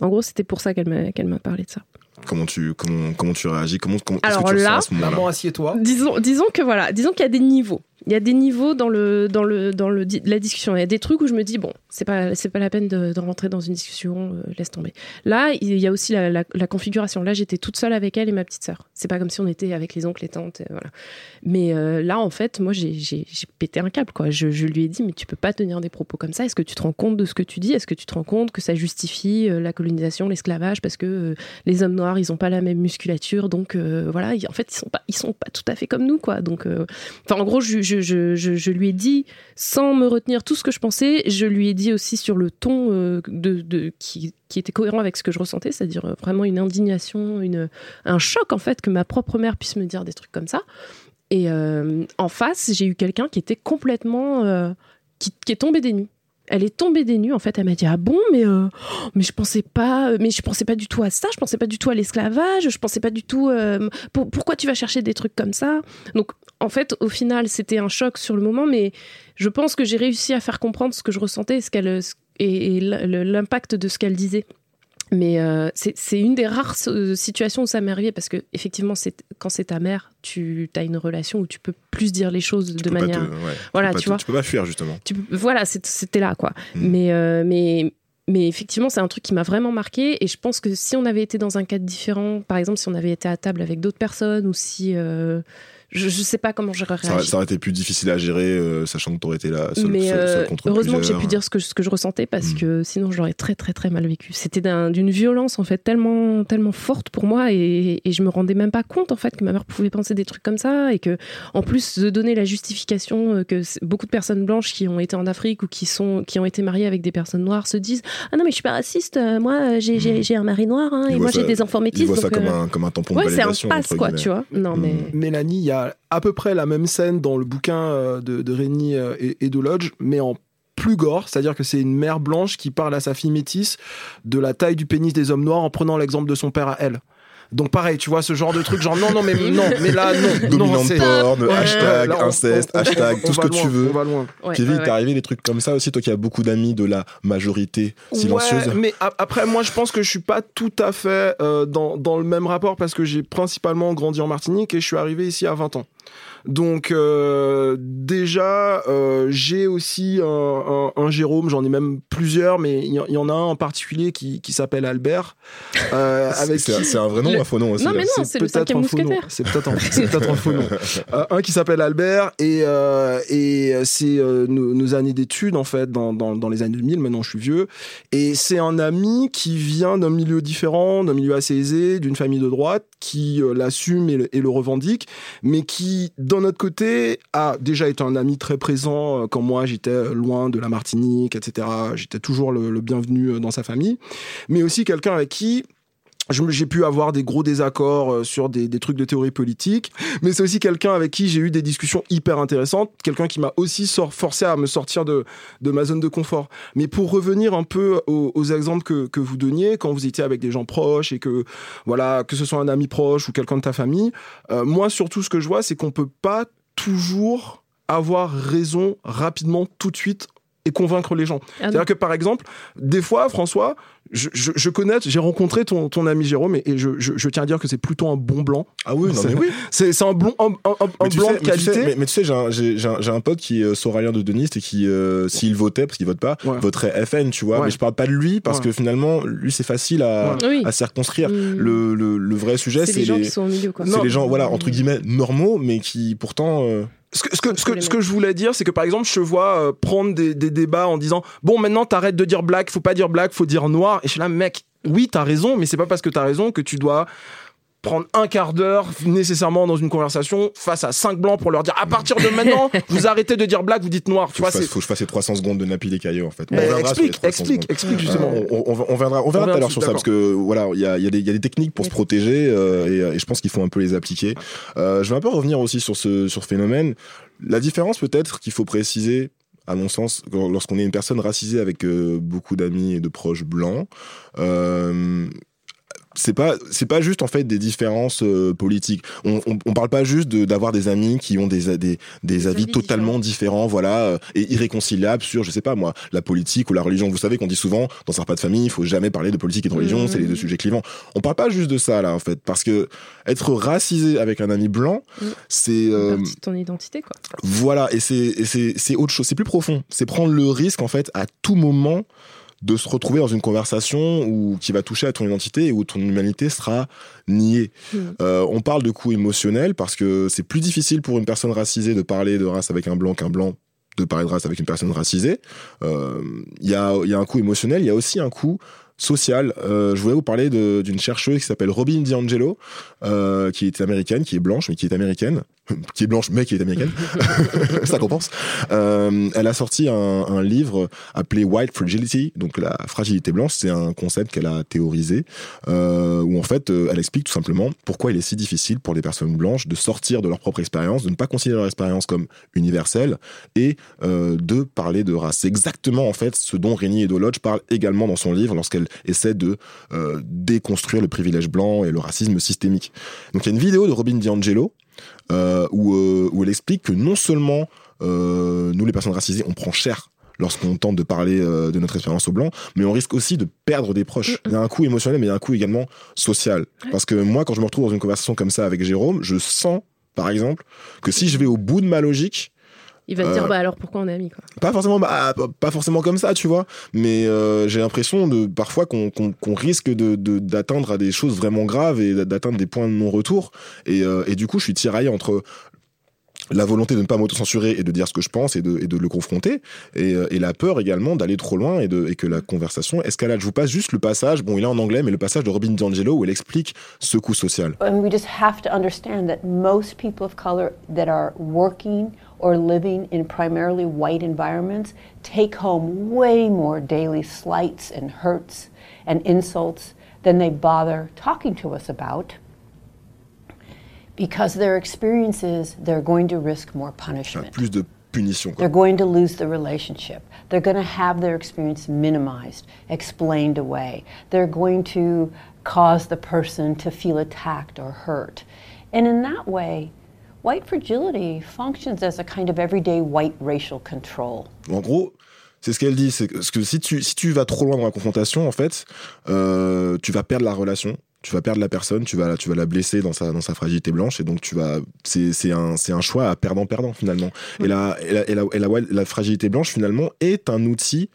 En gros, c'était pour ça qu'elle m'a qu'elle m'a parlé de ça. Comment tu, comment, comment tu réagis Comment, comment Alors que tu là- à ce moment-là? Maman, assieds-toi. Disons, disons que voilà, disons qu'il y a des niveaux. Il y a des niveaux dans le dans le dans le la discussion. Il y a des trucs où je me dis bon, c'est pas c'est pas la peine de, rentrer dans une discussion, euh, laisse tomber. Là, il y a aussi la, configuration. Là, j'étais toute seule avec elle et ma petite sœur. C'est pas comme si on était avec les oncles et tantes, et voilà. Mais euh, là, en fait, moi, j'ai j'ai- j'ai pété un câble quoi. Je, je lui ai dit mais tu peux pas tenir des propos comme ça. Est-ce que tu te rends compte de ce que tu dis? Est-ce que tu te rends compte que ça justifie euh, la colonisation, l'esclavage? Parce que euh, les hommes noirs, ils ont pas la même musculature, donc euh, voilà, en fait, ils sont pas ils sont pas tout à fait comme nous quoi. Donc euh, Enfin, en gros, je, je, lui ai dit, sans me retenir tout ce que je pensais, je lui ai dit aussi sur le ton euh, qui, était cohérent avec ce que je ressentais, c'est-à-dire euh, vraiment une indignation, un choc en fait que ma propre mère puisse me dire des trucs comme ça. Et euh, en face, j'ai eu quelqu'un qui était complètement. qui, est tombé des nues. Elle est tombée des nues, en fait. Elle m'a dit Ah bon, mais, mais je pensais pas mais je pensais pas du tout à ça, je pensais pas du tout à l'esclavage, je pensais pas du tout. pour- pourquoi tu vas chercher des trucs comme ça? Donc, en fait, au final, c'était un choc sur le moment, mais je pense que j'ai réussi à faire comprendre ce que je ressentais ce qu'elle, ce- et, l'impact de ce qu'elle disait. Mais euh, c'est une des rares euh, situations où ça m'est arrivé parce que effectivement, quand c'est ta mère, tu as une relation où tu peux plus dire les choses de manière. te- ouais, voilà, tu te- vois. tu peux pas fuir justement. Tu voilà, c'était là, quoi. Mm. Mais, euh, mais, mais effectivement, c'est un truc qui m'a vraiment marqué. Et je pense que si on avait été dans un cadre différent, par exemple, si on avait été à table avec d'autres personnes ou si. euh, je, je sais pas comment j'aurais Ça, réagi. ça aurait été plus difficile à gérer, euh, sachant que t'aurais été là seul, mais seul- euh, seul contre heureusement que j'ai pu dire ce que, ce que je ressentais parce Mm. que sinon je l'aurais très très très mal vécu. C'était d'un- d'une violence en fait tellement tellement forte pour moi et, et je me rendais même pas compte en fait que ma mère pouvait penser des trucs comme ça et que en plus de donner la justification euh, que beaucoup de personnes blanches qui ont été en Afrique ou qui sont qui ont été mariées avec des personnes noires se disent ah non mais je suis pas raciste euh, moi euh, j'ai un mari noir hein, Ils et moi j'ai des enfants Ils métis voient ça comme euh, un, comme un tampon de ouais c'est un validation. passe quoi guillemets. tu vois non mais Mélanie, il y a à peu près la même scène dans le bouquin euh, de, de euh, et, et de Lodge, mais en plus gore, c'est-à-dire que c'est une mère blanche qui parle à sa fille métisse de la taille du pénis des hommes noirs en prenant l'exemple de son père à elle. Donc pareil, tu vois ce genre de truc, genre non non mais non, mais là non, Dominant non, de c'est- porn, Ouais, hashtag, là, on- inceste, on- hashtag, on tout ce que loin, tu veux. On va loin. Ouais, Kevin, ouais, t'es arrivé des trucs comme ça aussi, toi qui as beaucoup d'amis de la majorité silencieuse. Ouais, mais après, moi, je pense que je suis pas tout à fait euh, dans, dans le même rapport parce que j'ai principalement grandi en Martinique et je suis arrivé ici à 20 ans. Donc euh, déjà, euh, j'ai aussi un, un- un Jérôme, j'en ai même plusieurs, mais il y, en a un en particulier qui, qui s'appelle Albert. euh, avec C'est qui- un vrai nom ou un faux nom aussi Non, mais non, c'est le peut-être cinquième un faux nom. mousquetaire. C'est peut-être un, faux nom. Euh, un qui s'appelle Albert et, euh, et c'est euh, nos, nos années d'études en fait dans, dans, dans les années 2000. Maintenant, je suis vieux et c'est un ami qui vient d'un milieu différent, d'un milieu assez aisé, d'une famille de droite qui euh, l'assume et, le- et le revendique, mais qui d'un côté a déjà été un ami très présent euh, quand moi j'étais loin de la Martinique, etc. J'étais toujours le, bienvenu euh, dans sa famille, mais aussi quelqu'un avec qui j'ai pu avoir des gros désaccords euh, sur des, trucs de théorie politique, mais c'est aussi quelqu'un avec qui j'ai eu des discussions hyper intéressantes, quelqu'un qui m'a aussi sor- forcé à me sortir de, ma zone de confort. Mais pour revenir un peu aux, exemples que, vous donniez, quand vous étiez avec des gens proches et que, voilà, que ce soit un ami proche ou quelqu'un de ta famille, euh, moi surtout ce que je vois, c'est qu'on peut pas toujours avoir raison rapidement tout de suite et convaincre les gens. Ah. C'est-à-dire que par exemple, des fois, François, je, je, je connais, j'ai rencontré ton, ton ami Jérôme et, et je, je, je tiens à dire que c'est plutôt un bon blanc. Ah oui, non C'est- mais oui. C'est c'est un, blond, un, un- Mais blanc sais- de mais tu sais- qualité. mais, mais tu sais, j'ai un, j'ai- un- pote qui est euh, sauralien de Deniste et qui, euh, s'il votait, parce qu'il vote pas, Ouais. voterait FN, tu vois. Ouais. Mais je parle pas de lui parce Ouais. que finalement, lui, c'est facile à, Ouais. Oui. à circonscrire. Mm. Le, le, le vrai sujet, C'est c'est les gens les, qui sont au milieu, quoi. c'est les gens, voilà, entre guillemets, normaux, mais qui pourtant. euh, Ce que, ce, que, ce, que, ce que je voulais dire, c'est que par exemple, je vois euh, prendre des, des débats en disant Bon, maintenant, t'arrêtes de dire black, faut pas dire black, faut dire noir. Et je suis là, mec, oui, t'as raison, mais c'est pas parce que t'as raison que tu dois prendre un quart d'heure nécessairement dans une conversation face à cinq blancs pour leur dire à partir de maintenant vous arrêtez de dire black vous dites noir tu faut, vois que je fasse, c'est faut que je fasse les 300 secondes de Napi les cailloux en fait. Mais On explique 300 explique secondes. explique justement Euh, on, on- on verra, on verra On tout à l'heure sur ça parce que voilà, il y a, il y, a des- il y a des techniques pour se protéger euh, et, et je pense qu'il faut un peu les appliquer. Euh, je vais un peu revenir aussi sur ce sur ce phénomène. La différence peut-être qu'il faut préciser. À mon sens, lorsqu'on est une personne racisée avec euh, beaucoup d'amis et de proches blancs, euh, c'est pas c'est pas juste en fait des différences euh, politiques. On, on on parle pas juste de- d'avoir des amis qui ont des des, des avis totalement différents, voilà, euh, et irréconciliables sur je sais pas moi la politique ou la religion. Vous savez qu'on dit souvent dans un repas de famille, il faut jamais parler de politique et de religion, Mhm. c'est les deux sujets clivants. On parle pas juste de ça là en fait, parce que être racisé avec un ami blanc, Mhm. c'est euh, ton identité, quoi. voilà, et c'est et c'est c'est autre chose, c'est plus profond. C'est prendre le risque en fait à tout moment de se retrouver dans une conversation où qui va toucher à ton identité et où ton humanité sera niée. Mm. Euh, on parle de coût émotionnel parce que c'est plus difficile pour une personne racisée de parler de race avec un blanc qu'un blanc de parler de race avec une personne racisée. Euh, Il y, a, il y a un coût émotionnel, il y a aussi un coût social. Euh, je voulais vous parler d'une chercheuse qui s'appelle Robin DiAngelo, euh, qui est américaine, qui est blanche, mais qui est américaine. qui est blanche, mais qui est américaine. Ça compense. Euh, elle a sorti un, un livre appelé White Fragility, donc la fragilité blanche. C'est un concept qu'elle a théorisé, euh, où en fait, euh, elle explique tout simplement pourquoi il est si difficile pour les personnes blanches de sortir de leur propre expérience, de ne pas considérer leur expérience comme universelle et euh, de parler de race. C'est exactement en fait ce dont Rénie Edolodge parle également dans son livre lorsqu'elle essaie de euh, déconstruire le privilège blanc et le racisme systémique. Donc il y a une vidéo de Robin DiAngelo où, euh, où elle explique que non seulement euh, nous les personnes racisées on prend cher lorsqu'on tente de parler euh, de notre expérience au blanc, mais on risque aussi de perdre des proches. Il y a un coût émotionnel, mais il y a un coût également social. Parce que moi, quand je me retrouve dans une conversation comme ça avec Jérôme, je sens, par exemple, que si je vais au bout de ma logique, Il va te dire, Euh, bah alors pourquoi on est amis, quoi. pas forcément bah, pas- pas forcément comme ça tu vois mais euh, j'ai l'impression de parfois qu'on risque de de- d'atteindre à des choses vraiment graves et d'atteindre des points de non retour et, euh, et du coup je suis tiraillé entre la volonté de ne pas m'auto-censurer et de dire ce que je pense et de, et de le confronter et, et la peur également d'aller trop loin et, de, et que la conversation escalade. Je vous passe juste le passage, bon il est en anglais, mais le passage de Robin DiAngelo où elle explique ce coût social. And we just have to understand that most people of color that are working or living in primarily white environments take home way more daily slights and hurts and insults than they bother talking to us about because their experiences they're going to risk more punishment. plus de punition. They're going to lose the relationship. They're going to have their experience minimized, explained away. They're going to cause the person to feel attacked or hurt. And in that way, white fragility functions as a kind of everyday white racial control. En gros, c'est ce qu'elle dit, c'est que, si tu, si tu vas trop loin dans la confrontation, en fait, euh, tu vas perdre la relation, tu vas perdre la personne, tu vas, tu vas la blesser dans sa, dans sa fragilité blanche, et donc tu vas, c'est, c'est un, c'est un choix à perdant-perdant finalement. Et, la, et, la, et, la, et la- la fragilité blanche finalement est un outil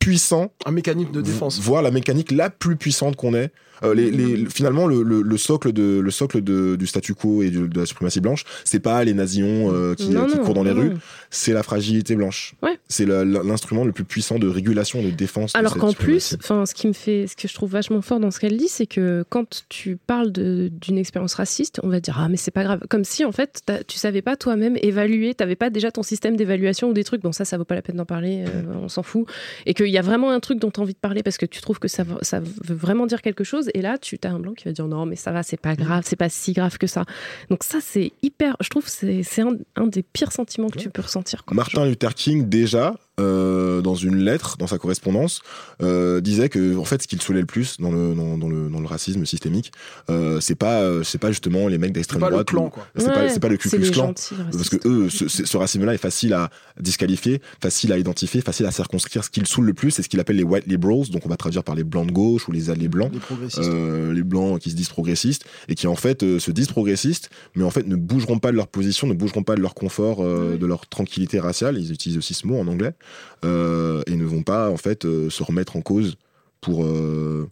puissant, un mécanisme de défense, voire la mécanique la plus puissante qu'on ait. Euh, les, les, finalement, le, le, le socle de le socle de, du statu quo et de, de la suprématie blanche, c'est pas les nazillons euh, qui, Non, qui non, courent dans les rues, c'est la fragilité blanche. Ouais. C'est l'instrument le plus puissant de régulation de défense. Alors qu'en plus, enfin, ce qui me fait, ce que je trouve vachement fort dans ce qu'elle dit, c'est que quand tu parles d'une expérience raciste, on va dire ah mais c'est pas grave, comme si en fait tu savais pas toi-même évaluer, t'avais pas déjà ton système d'évaluation ou des trucs. Bon ça, ça vaut pas la peine d'en parler, euh, on s'en fout. Et qu'il y a vraiment un truc dont tu as envie de parler parce que tu trouves que ça, ça veut vraiment dire quelque chose. Et là, tu as un blanc qui va dire non mais ça va, c'est pas grave, c'est pas si grave que ça. Donc ça c'est hyper, je trouve c'est c'est un, un des pires sentiments que tu peux ressentir. quoi. Martin Luther King déjà euh, dans une lettre dans sa correspondance euh, disait que en fait ce qu'il saoulait le plus dans le dans, dans le dans le racisme systémique euh, c'est pas euh, c'est pas justement les mecs d'extrême C'est pas le droite clan, ou- quoi. c'est pas Ouais, c'est pas le Ku Klux les Klan. parce que eux ce, ce- ce racisme là est facile à disqualifier facile à identifier facile à circonscrire. Ce qu'ils saoule le plus c'est ce qu'il appelle les white liberals donc on va traduire par les blancs de gauche ou les alliés blancs les progressistes. euh, les blancs qui se disent progressistes et qui en fait euh, se disent progressistes mais en fait ne bougeront pas de leur position ne bougeront pas de leur confort euh, de leur tranquillité raciale. Ils utilisent aussi ce mot en anglais et ne vont pas en fait euh, se remettre en cause pour euh,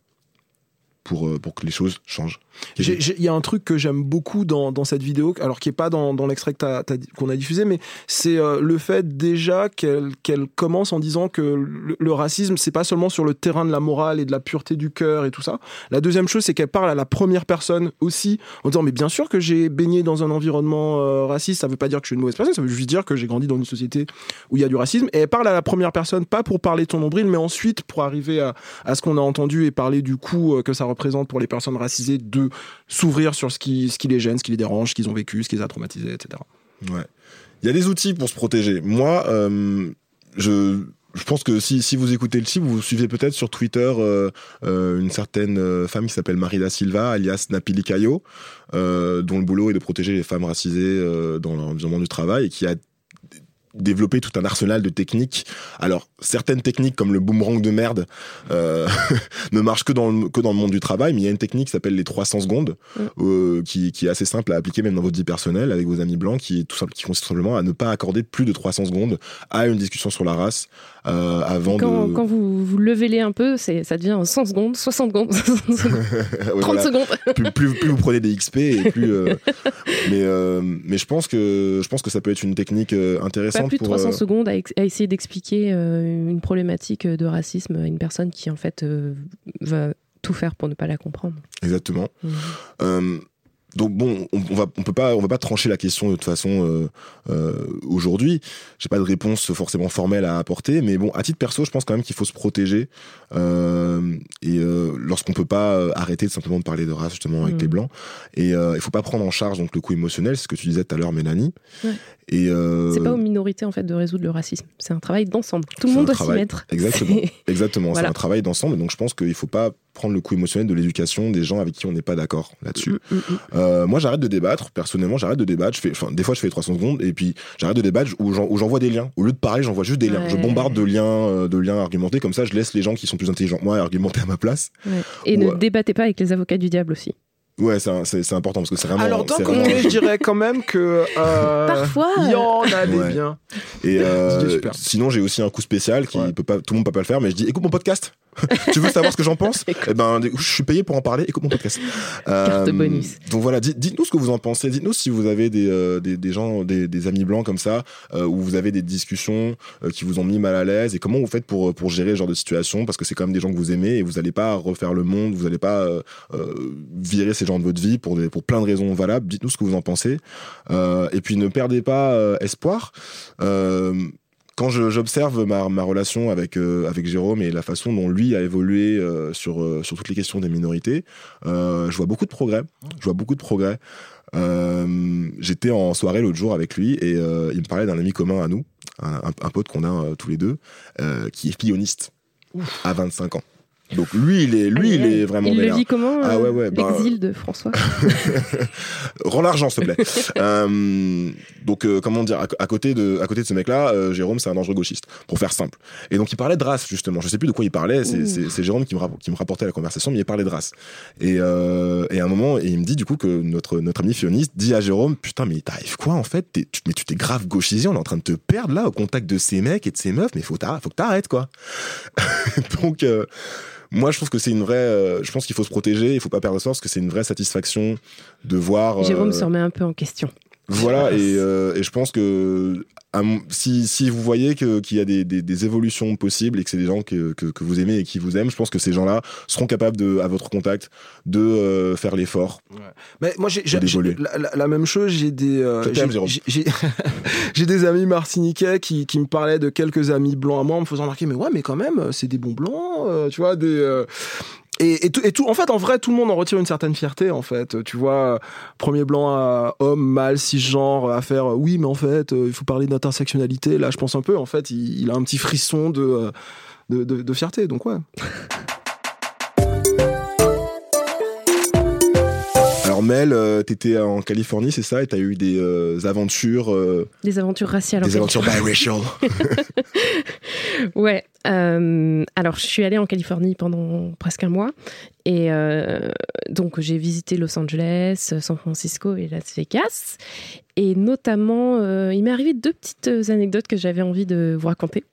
pour euh, que les choses changent Il y a un truc que j'aime beaucoup dans, dans cette vidéo, alors qui est pas dans, dans l'extrait qu'on a diffusé, mais c'est euh, le fait déjà qu'elle commence en disant que le, le racisme, c'est pas seulement sur le terrain de la morale et de la pureté du cœur et tout ça. La deuxième chose, c'est qu'elle parle à la première personne aussi, en disant mais bien sûr que j'ai baigné dans un environnement euh, raciste, ça veut pas dire que je suis une mauvaise personne, ça veut juste dire que j'ai grandi dans une société où il y a du racisme. Et elle parle à la première personne, pas pour parler de ton nombril, mais ensuite pour arriver à, à ce qu'on a entendu et parler du coût euh, que ça représente pour les personnes racisées de s'ouvrir sur ce qui, ce qui les gêne, ce qui les dérange, ce qu'ils ont vécu, ce qui les a traumatisés, etc. Ouais. Il y a des outils pour se protéger. Moi, euh, je, je pense que si, si vous écoutez le type, vous suivez peut-être sur Twitter euh, euh, une certaine femme qui s'appelle Marie da Silva, alias Napili Cayo, euh, dont le boulot est de protéger les femmes racisées dans l'environnement du travail et qui a développé tout un arsenal de techniques. Alors, certaines techniques comme le boomerang de merde euh, ne marchent que dans, le, que dans le monde du travail, mais il y a une technique qui s'appelle les 300 secondes, euh, qui, qui est assez simple à appliquer même dans votre vie personnelle avec vos amis blancs, qui, est tout simple, qui consiste tout simplement à ne pas accorder plus de 300 secondes à une discussion sur la race euh, avant Quand, de... quand vous, vous levez-les un peu, ça devient 100 secondes, 60 secondes, 60 secondes, 30 Ouais, voilà. secondes. plus, plus, plus vous prenez des XP et plus euh, mais euh, mais je pense que je pense que ça peut être une technique euh, intéressante Pas plus de pour 300 euh, secondes à, à essayer d'expliquer euh, une problématique de racisme à une personne qui en fait va tout faire pour ne pas la comprendre. Exactement. Mhm. Donc bon, on, on va, on peut pas, on va pas trancher la question de toute façon euh, euh, aujourd'hui. J'ai pas de réponse forcément formelle à apporter, mais bon, à titre perso, je pense quand même qu'il faut se protéger euh, et euh, lorsqu'on peut pas euh, arrêter de simplement de parler de race justement avec Mhm. les blancs. Et euh, il faut pas prendre en charge donc le coup émotionnel, c'est ce que tu disais tout à l'heure, Mélanie. Ouais. Et euh, C'est pas aux minorités en fait de résoudre le racisme. C'est un travail d'ensemble. Tout le monde doit s'y mettre. Exactement. Voilà. C'est un travail d'ensemble. Donc je pense qu'il faut pas prendre le coup émotionnel de l'éducation des gens avec qui on n'est pas d'accord là-dessus. Mm, mm, mm. Euh, moi, j'arrête de débattre. Personnellement, j'arrête de débattre. Je fais, enfin, des fois, je fais les 300 secondes et puis j'arrête de débattre où j'en- où j'envoie des liens. Au lieu de parler, j'envoie juste des liens. Je bombarde de liens, euh, de liens argumentés. Comme ça, je laisse les gens qui sont plus intelligents que moi argumenter à ma place. Ouais. Et ne débattez pas avec les avocats du diable aussi. Ouais, c'est un- c'est c'est important parce que c'est vraiment. Alors, c'est côté, vraiment- je dirais quand même que. euh, Parfois, Il y en a des Ouais. biens. Et euh, sinon, j'ai aussi un coup spécial qui peut pas, tout le monde peut pas le faire, mais je dis écoute mon podcast. tu veux savoir ce que j'en pense? Eh ben, je suis payé pour en parler. Écoute mon podcast. Euh, Carte bonus. Donc voilà, dites- dites-nous ce que vous en pensez. Dites-nous si vous avez des, euh, des, des gens, des, des amis blancs comme ça, euh, où vous avez des discussions euh, qui vous ont mis mal à l'aise, et comment vous faites pour pour gérer ce genre de situation, parce que c'est quand même des gens que vous aimez et vous allez pas refaire le monde, vous allez pas euh, euh, virer ces gens de votre vie pour des, pour plein de raisons valables. Dites-nous ce que vous en pensez. Euh, et puis ne perdez pas euh, espoir. Euh, quand j'observe ma, ma relation avec, avec Jérôme et la façon dont lui a évolué sur, sur toutes les questions des minorités, je vois beaucoup de progrès. Je vois beaucoup de progrès. J'étais en soirée l'autre jour avec lui et il me parlait d'un ami commun à nous. un, un- un pote qu'on a tous les deux, qui est pianiste à 25 ans. Donc lui, il est, lui, il est vraiment Il le vit comment Ah euh, ouais, ouais, bah, L'exil de François? Rends l'argent, s'il te plaît. Euh, donc, euh, comment dire, à, à côté de, à côté de ce mec-là, euh, Jérôme, c'est un dangereux gauchiste, pour faire simple. Et donc, il parlait de race, justement. Je sais plus de quoi il parlait. C'est, Jérôme qui me, qui me rapportait la conversation, mais il parlait de race. Et, et à un moment, et il me dit, du coup, que notre, notre ami fioniste dit à Jérôme, putain, mais t'arrives quoi, en fait? Tu, mais tu t'es grave gauchisé, on est en train de te perdre, là, au contact de ces mecs et de ces meufs, mais faut, faut que t'arrêtes, quoi. donc, moi, je trouve que c'est une vraie. euh, je pense qu'il faut se protéger, il faut pas perdre ça parce que c'est une vraie satisfaction de voir. Jérôme euh, se remet un peu en question. Voilà, et, euh, et je pense que mon- si, si vous voyez qu'il y a des, des, des évolutions possibles et que c'est des gens que, que, que vous aimez et qui vous aiment, je pense que ces gens-là seront capables, de, à votre contact, de euh, faire l'effort. Mais moi, j'ai la, la- la même chose. J'ai des, euh, j'ai- des amis martiniquais qui, qui me parlaient de quelques amis blancs à moi, en me faisant remarquer, mais ouais, mais quand même, c'est des bons blancs, tu vois, des. Et, tout, en fait, en vrai, tout le monde en retire une certaine fierté, en fait. Tu vois, premier blanc à homme, mâle, cisgenre, à faire, euh, oui, mais en fait, euh, il faut parler d'intersectionnalité. Là, je pense un peu, en fait, il, il a un petit frisson de, euh, de, de, de fierté, donc ouais. Alors Mel, euh, t'étais en Californie, c'est ça, et t'as eu des euh, aventures, euh, Des aventures raciales. en des aventures biracial. Ouais. euh, alors, je suis allée en Californie pendant presque un mois. Et donc, j'ai visité Los Angeles, San Francisco et Las Vegas. Et notamment, il m'est arrivé deux petites anecdotes que j'avais envie de vous raconter.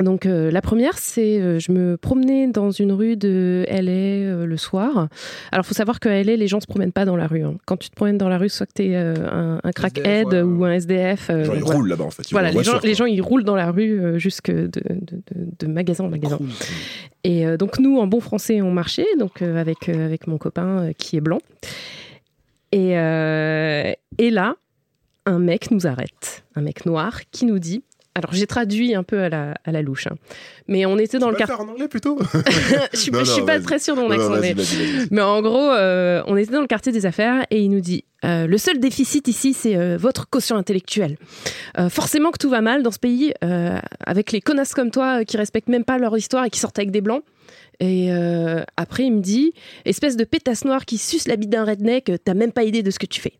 Donc euh, la première, c'est euh, je me promenais dans une rue de LA euh, le soir. Alors faut savoir que LA, les gens se promènent pas dans la rue. hein. Quand tu te promènes dans la rue, soit que tu es un, un crackhead ouais, ou un SDF. euh, Genre, ils voilà. roulent là-bas, en fait. Ils Voilà, les gens, les ils roulent dans la rue euh, jusque de, de, de- de magasin en magasin. Et euh, donc nous, en bon français, on marchait donc euh, avec euh, avec mon copain euh, qui est blanc. Et euh, et là, un mec nous arrête, un mec noir qui nous dit. Alors j'ai traduit un peu à la, à la louche, hein. mais on était dans le Tu peux le quartier. en anglais plutôt je suis, Non, pas- je suis pas très sûre de mon non, accent, mais, en gros, euh, on était dans le quartier des affaires et il nous dit euh, le seul déficit ici, c'est euh, votre quotient intellectuel. Euh, forcément que tout va mal dans ce pays, avec les connasses comme toi qui respectent même pas leur histoire et qui sortent avec des blancs. Et après, il me dit espèce de pétasse noire qui suce la bite d'un redneck, t'as même pas idée de ce que tu fais.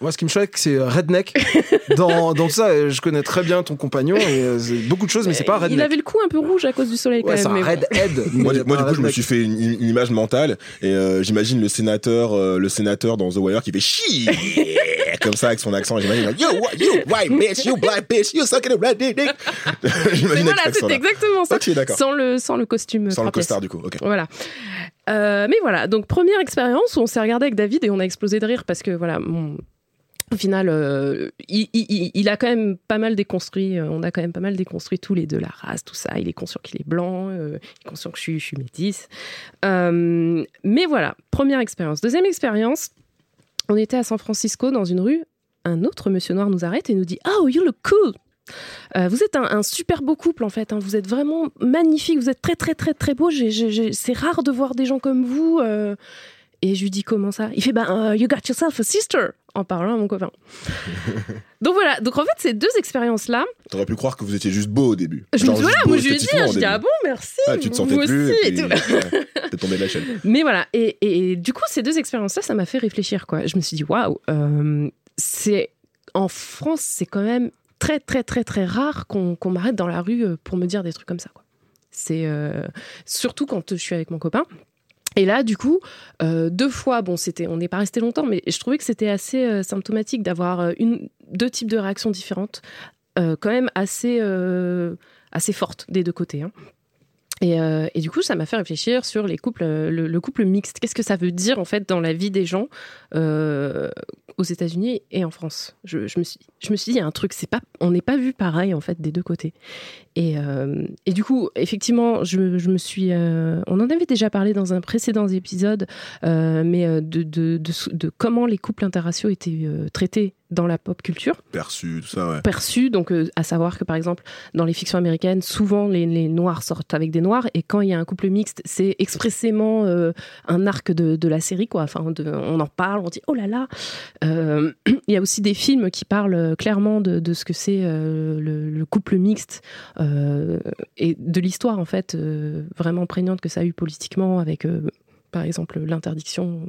Moi, ce qui me choque, c'est euh, Redneck. dans, dans ça, euh, je connais très bien ton compagnon et euh, c'est beaucoup de choses, mais c'est pas Il Redneck. avait le cou un peu rouge à cause du soleil Ouais, quand c'est même. un bon. Redhead. moi, moi, du coup, je me suis fait une, une image mentale et euh, j'imagine le sénateur, euh, le sénateur dans The Wire qui fait chi comme ça avec son accent. et J'imagine like, you, you white bitch, you black bitch, you sucking a red dick. J'imagine voilà, accent-là. exactement ça. Ok, d'accord. Sans le, sans le costume. Sans le costard du coup. Ok. Voilà. Euh, mais voilà, donc première expérience où on s'est regardé avec David et on a explosé de rire parce que voilà, mon- au final, euh, il, a quand même pas mal déconstruit, euh, on a quand même pas mal déconstruit tous les deux la race, tout ça. Il est conscient qu'il est blanc, euh, il est conscient que je suis, métisse. Mais voilà, première expérience. Deuxième expérience, on était à San Francisco dans une rue, un autre monsieur noir nous arrête et nous dit Oh, you look cool! Vous êtes un, super beau couple en fait. hein. Vous êtes vraiment magnifique. Vous êtes très très très très beau. C'est rare de voir des gens comme vous. Et je lui dis comment ça? Il fait bah you got yourself a sister en parlant à mon copain. donc voilà. Donc en fait ces deux expériences là. T'aurais pu croire que vous étiez juste beau au début. Je me Genre dis juste voilà. Moi je lui ai dit. esthétiquement Je au dis ah bon merci. Ah, tu te sentais vous plus aussi, et puis, t'es tombé de la chaîne. Mais voilà, et, et du coup, ces deux expériences-là, ça m'a fait réfléchir. Quoi. Je me suis dit, waouh, euh, c'est en France, c'est quand même très, très, très, très rare qu'on qu'on m'arrête dans la rue euh, pour me dire des trucs comme ça. quoi. C'est euh, surtout quand je suis avec mon copain. Et là, du coup, euh, deux fois, bon, c'était, on n'est pas resté longtemps, mais je trouvais que c'était assez euh, symptomatique d'avoir euh, deux types de réactions différentes, quand même assez, assez fortes des deux côtés. hein. Et, euh, et du coup, ça m'a fait réfléchir sur les couples, euh, le, le couple mixte. Qu'est-ce que ça veut dire en fait dans la vie des gens euh, aux États-Unis et en France? Je, me suis, je me suis dit, il y a un truc, c'est pas, on n'est pas vu pareil en fait des deux côtés. Et, et du coup, effectivement, je, je me suis, on en avait déjà parlé dans un précédent épisode, mais de, de, de, de comment les couples interraciaux étaient traités dans la pop culture Perçu, tout ça, ouais. perçu, donc euh, à savoir que par exemple dans les fictions américaines, souvent les, les noirs sortent avec des noirs et quand il y a un couple mixte, c'est expressément euh, un arc de, de la série quoi. Enfin, de- on en parle, on dit oh là là. Euh, Il y a aussi des films qui parlent clairement de, de ce que c'est le, le couple mixte et de l'histoire en fait vraiment prégnante que ça a eu politiquement avec par exemple l'interdiction.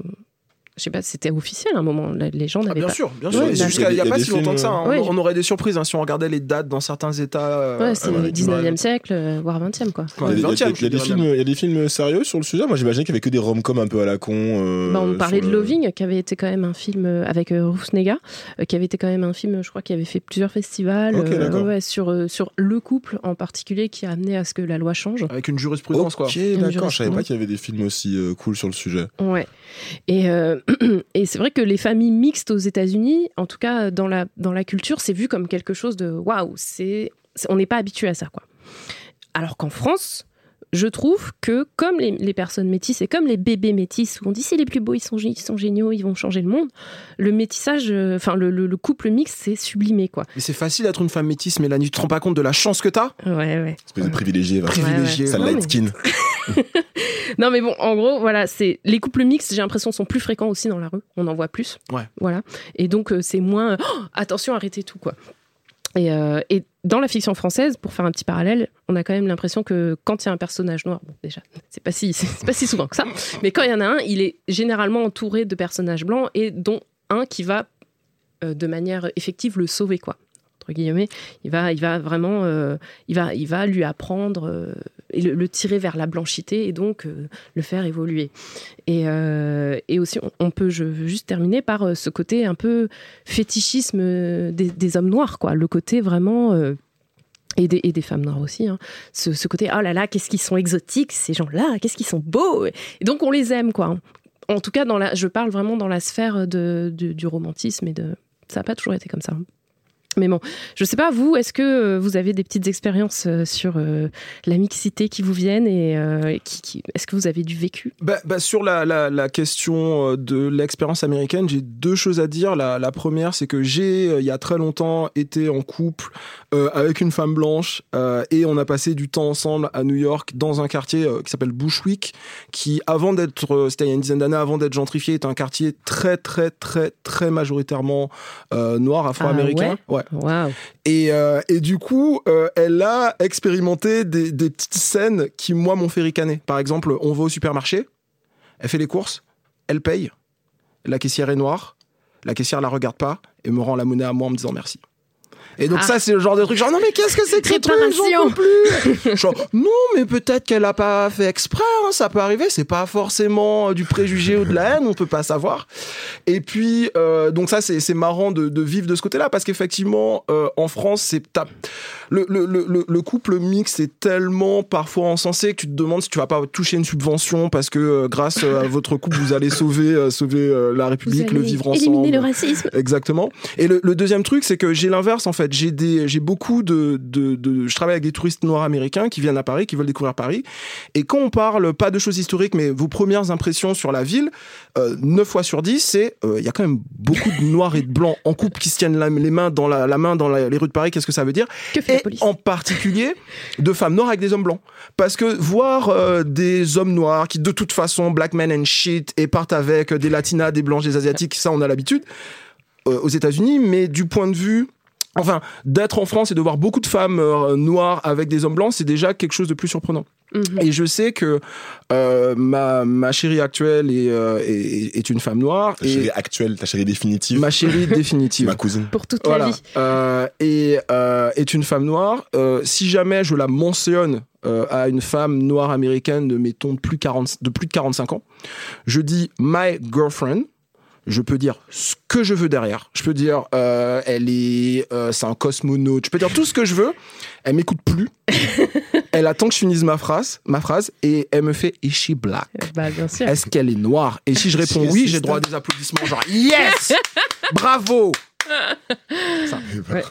Je sais pas, c'était officiel à un moment. la- Les gens Ah, n'avaient bien pas. sûr, bien sûr. Ouais, jusqu'à il n'y a Il y a pas si longtemps que ça. hein. ouais. On, on aurait des surprises hein, si on regardait les dates dans certains États. euh, Ouais, c'est euh, le 19e siècle, euh, voire 20e, quoi. Il y a, 20e, il y a- y des films, même. il y a des films sérieux sur le sujet. Moi, j'imaginais qu'il y avait que des rom-coms un peu à la con. euh, Bah, on parlait de le- Loving, qui avait été quand même un film avec euh, euh, qui avait été quand même un film, je crois, qui avait fait plusieurs festivals Ok, d'accord. ouais, sur, euh, sur le couple en particulier qui a amené à ce que la loi change. Avec une jurisprudence, quoi. Ok, d'accord. Je savais pas qu'il y avait des films aussi cool sur le sujet. Ouais. Et, euh, et c'est vrai que les familles mixtes aux États-Unis, en tout cas dans la, dans la culture, c'est vu comme quelque chose de waouh, on n'est pas habitué à ça, quoi. Alors qu'en France, je trouve que comme les, les personnes métisses et comme les bébés métis, où on dit c'est les plus beaux, ils sont, gé- ils sont géniaux, ils vont changer le monde, le métissage, euh, enfin le, le- le couple mixte, c'est sublimé, quoi. Mais c'est facile d'être une femme métisse, Mélanie. Tu te rends pas compte de la chance que t'as Ouais, ouais. Espèce de privilégié. va. Privilégié. Ça Non, light mais- skin. Non, mais bon, en gros, voilà, c'est les couples mixtes, j'ai l'impression, sont plus fréquents aussi dans la rue. On en voit plus. Ouais. Voilà. Et donc, euh, c'est moins. Oh, attention, arrêtez tout, quoi. Et, euh, et dans la fiction française, pour faire un petit parallèle, on a quand même l'impression que quand il y a un personnage noir, bon, déjà, c'est pas si, pas si souvent que ça, mais quand il y en a un, il est généralement entouré de personnages blancs et dont un qui va euh, de manière effective le sauver, quoi. Entre guillemets, il va, il va vraiment, euh, il va, il va lui apprendre et le, tirer vers la blanchité et donc euh, le faire évoluer. Et, euh, et aussi, on, peut, je veux juste terminer par euh, ce côté un peu fétichisme des, hommes noirs, quoi. Le côté vraiment. et des, et des femmes noires aussi, hein. ce, côté oh là là, qu'est-ce qu'ils sont exotiques ces gens-là, qu'est-ce qu'ils sont beaux, et donc on les aime quoi. En tout cas, dans la, je parle vraiment dans la sphère de- du romantisme et de, ça n'a pas toujours été comme ça. Mais bon, je sais pas, vous, est-ce que euh, vous avez des petites expériences euh, sur euh, la mixité qui vous viennent et euh, qui, qui- est-ce que vous avez du vécu? Bah, bah, sur la, la, la question de l'expérience américaine, j'ai deux choses à dire. La, la première, c'est que j'ai, il y a très longtemps, été en couple euh, avec une femme blanche et on a passé du temps ensemble à New York dans un quartier qui s'appelle Bushwick, qui, avant d'être, c'était il y a une dizaine d'années, avant d'être gentrifié, est un quartier très, très, très, très majoritairement noir, afro-américain. Ah ouais. Et, euh, et du coup, euh, elle a expérimenté des, des petites scènes qui, moi, m'ont fait ricaner. Par exemple, on va au supermarché, elle fait les courses, elle paye, la caissière est noire, la caissière la regarde pas et me rend la monnaie à moi en me disant merci. Et donc Ah. ça, c'est le genre de truc genre, non mais qu'est-ce que c'est que ce truc. J'en peux plus Genre, non mais peut-être qu'elle a pas fait exprès, hein, ça peut arriver, c'est pas forcément euh, du préjugé ou de la haine, on peut pas savoir. Et puis, euh, donc ça, c'est marrant de, de vivre de ce côté-là, parce qu'effectivement, euh, en France, c'est le, le, le, le- le couple mixte est tellement parfois encensé que tu te demandes si tu vas pas toucher une subvention parce que euh, grâce euh, à votre couple, vous allez sauver, euh, sauver la République, le vivre ensemble. Éliminer le racisme. Exactement. Et le, deuxième truc, c'est que j'ai l'inverse en fait. J'ai des, j'ai beaucoup de, de, de, je travaille avec des touristes noirs américains qui viennent à Paris, qui veulent découvrir Paris. Et quand on parle pas de choses historiques, mais vos premières impressions sur la ville, euh, 9 fois sur 10, c'est, il y a quand même beaucoup de noirs et de blancs en couple qui se tiennent la- les mains dans la, la main dans la- les rues de Paris. Qu'est-ce que ça veut dire? Que Et police en particulier de femmes noires avec des hommes blancs. Parce que voir euh, des hommes noirs qui de toute façon black men and shit et partent avec des latinas, des blanches, des asiatiques, ça on a l'habitude euh, aux États-Unis, mais du point de vue Enfin, d'être en France et de voir beaucoup de femmes euh, noires avec des hommes blancs, c'est déjà quelque chose de plus surprenant. Mhm. Et je sais que euh, ma, ma chérie actuelle est, euh, est, est une femme noire. Ta et chérie actuelle, ta chérie définitive. Ma chérie définitive. Ma cousine. Pour toute Voilà. la vie. Euh, et euh, est une femme noire. Euh, si jamais je la mentionne euh, à une femme noire américaine de mettons de plus, 40, de plus de 45 ans, je dis my girlfriend. Je peux dire ce que je veux derrière. Je peux dire euh, elle est, euh, c'est un cosmonaute. Je peux dire tout ce que je veux. Elle m'écoute plus. elle attend que je finisse ma phrase, ma phrase, et elle me fait is she black? Bah, bien sûr. Est-ce qu'elle est noire? Et si je réponds oui, yes, j'ai droit à des applaudissements genre yes, bravo. Ouais.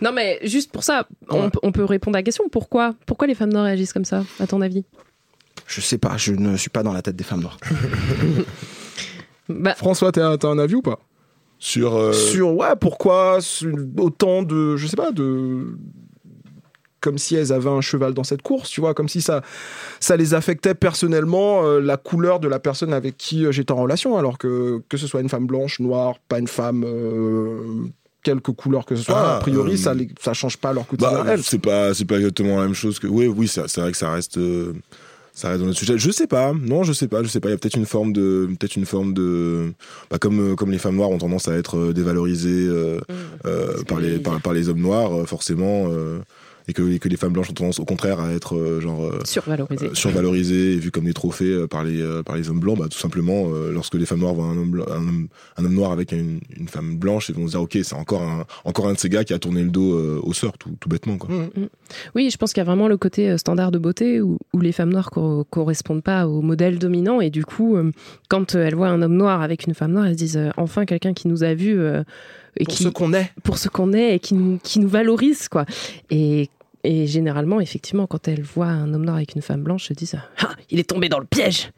Non, mais juste pour ça, on, peut- on peut répondre à la question. Pourquoi, pourquoi les femmes noires réagissent comme ça, à ton avis? Je sais pas, je ne suis pas dans la tête des femmes noires. bah, François, t'as un avis ou pas? Sur, euh, sur ouais pourquoi autant de je sais pas de comme si elles avaient un cheval dans cette course, tu vois, comme si ça, ça les affectait personnellement euh, la couleur de la personne avec qui euh, j'étais en relation, alors que que ce soit une femme blanche, noire, pas une femme, euh, quelque couleur que ce soit, Ah, a priori euh, ça les- ça change pas leur quotidien. Bah, c'est pas, c'est pas exactement la même chose que. Oui, oui, c'est vrai que ça reste, euh, ça reste dans notre sujet. Je sais pas. Non, je sais pas. Je sais pas. Il y a peut-être une forme de, peut-être une forme de, bah, comme euh, comme les femmes noires ont tendance à être euh, dévalorisées euh, euh, par les par, par les hommes noirs, forcément. euh, et que, et que les femmes blanches ont tendance au contraire à être euh, genre euh, Survalorisé. euh, survalorisées et vues comme des trophées par les par les hommes blancs bah tout simplement lorsque les femmes noires voient un homme blanc- un homme, un homme noir avec une, une femme blanche ils vont se dire ok c'est encore un encore un de ces gars qui a tourné le dos aux sœurs tout, tout bêtement quoi Oui, je pense qu'il y a vraiment le côté standard de beauté où, où les femmes noires co- correspondent pas au modèle dominant et du coup, quand elles voient un homme noir avec une femme noire, elles se disent enfin quelqu'un qui nous a vus euh, et Pour qui ce qu'on est. pour ce qu'on est et qui nous qui nous valorise quoi. Et et généralement, effectivement, quand elles voient un homme noir avec une femme blanche, elles se disent ah, il est tombé dans le piège.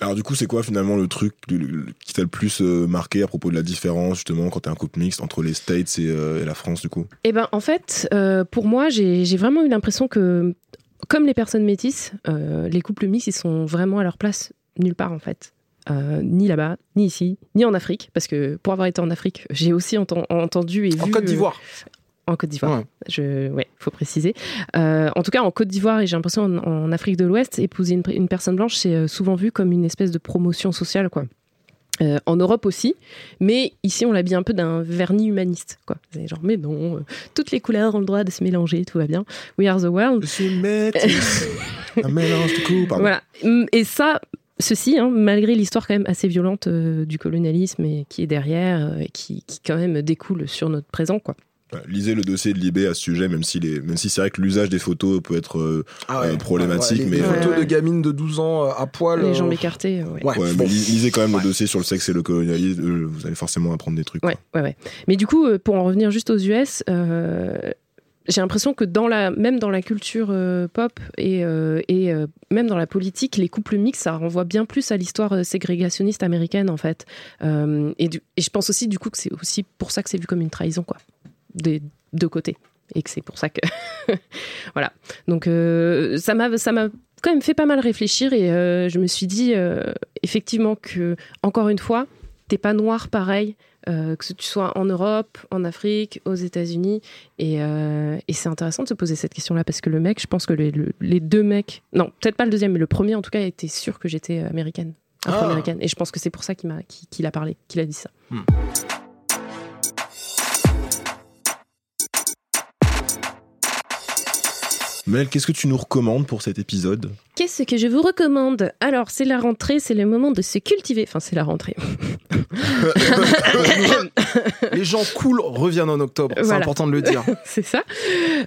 alors du coup c'est quoi finalement le truc le- le- qui t'a le plus euh, marqué à propos de la différence justement quand t'es un couple mixte entre les States et, euh, et la France du coup? Eh ben, en fait, euh, pour moi, j'ai j'ai vraiment eu l'impression que, comme les personnes métisses, euh, les couples mixtes, ils sont vraiment à leur place nulle part, en fait. Euh, ni là-bas, ni ici, ni en Afrique, parce que pour avoir été en Afrique, j'ai aussi enten- entendu et vu. En Côte euh, d'Ivoire. en Côte d'Ivoire, Ouais. je, ouais, faut préciser. Euh, en tout cas, en Côte d'Ivoire et j'ai l'impression en, en Afrique de l'Ouest, épouser une, une personne blanche, c'est euh, souvent vu comme une espèce de promotion sociale, quoi. Euh, en Europe aussi, mais ici on l'habille un peu d'un vernis humaniste, quoi. C'est genre, mais non, euh, toutes les couleurs ont le droit de se mélanger, tout va bien. We are the world. Je suis métis un mélange de coups pardon Voilà. Mm, Et ça, ceci, hein, malgré l'histoire quand même assez violente euh, du colonialisme et qui est derrière, euh, et qui, qui quand même découle sur notre présent, quoi. Lisez le dossier de Libé à ce sujet, même si, les, même si c'est vrai que l'usage des photos peut être euh, Ah ouais. euh, problématique, Ouais, les, mais, photos ouais. de gamines de 12 ans euh, à poil. Les euh, jambes écartées, ouais. Mais lisez quand même le dossier sur le sexe et le colonialisme, euh, vous allez forcément apprendre des trucs. Ouais, ouais, ouais. Mais du coup, pour en revenir juste aux US, euh, j'ai l'impression que dans la, même dans la culture euh, pop et, euh, et euh, même dans la politique, les couples mixtes, ça renvoie bien plus à l'histoire ségrégationniste américaine, en fait. Et, et je pense aussi, du coup, que c'est aussi pour ça que c'est vu comme une trahison, quoi. Des deux côtés. Et que c'est pour ça que. voilà. Donc, ça m'a ça m'a quand même fait pas mal réfléchir et je me suis dit, effectivement, que, encore une fois, t'es pas noir pareil euh, que tu sois en Europe, en Afrique, aux États-Unis. Et, euh, et c'est intéressant de se poser cette question-là parce que le mec, je pense que les, le- les deux mecs, non, peut-être pas le deuxième, mais le premier en tout cas, était sûr que j'étais américaine, afro-américaine. Et je pense que c'est pour ça qu'il m'a, qu'il, qu'il a parlé, qu'il a dit ça. Mel, qu'est-ce que tu nous recommandes pour cet épisode Qu'est-ce que je vous recommande Alors, c'est la rentrée, c'est le moment de se cultiver. Enfin, c'est la rentrée. Les gens cool reviennent en octobre. C'est Voilà. important de le dire. c'est ça.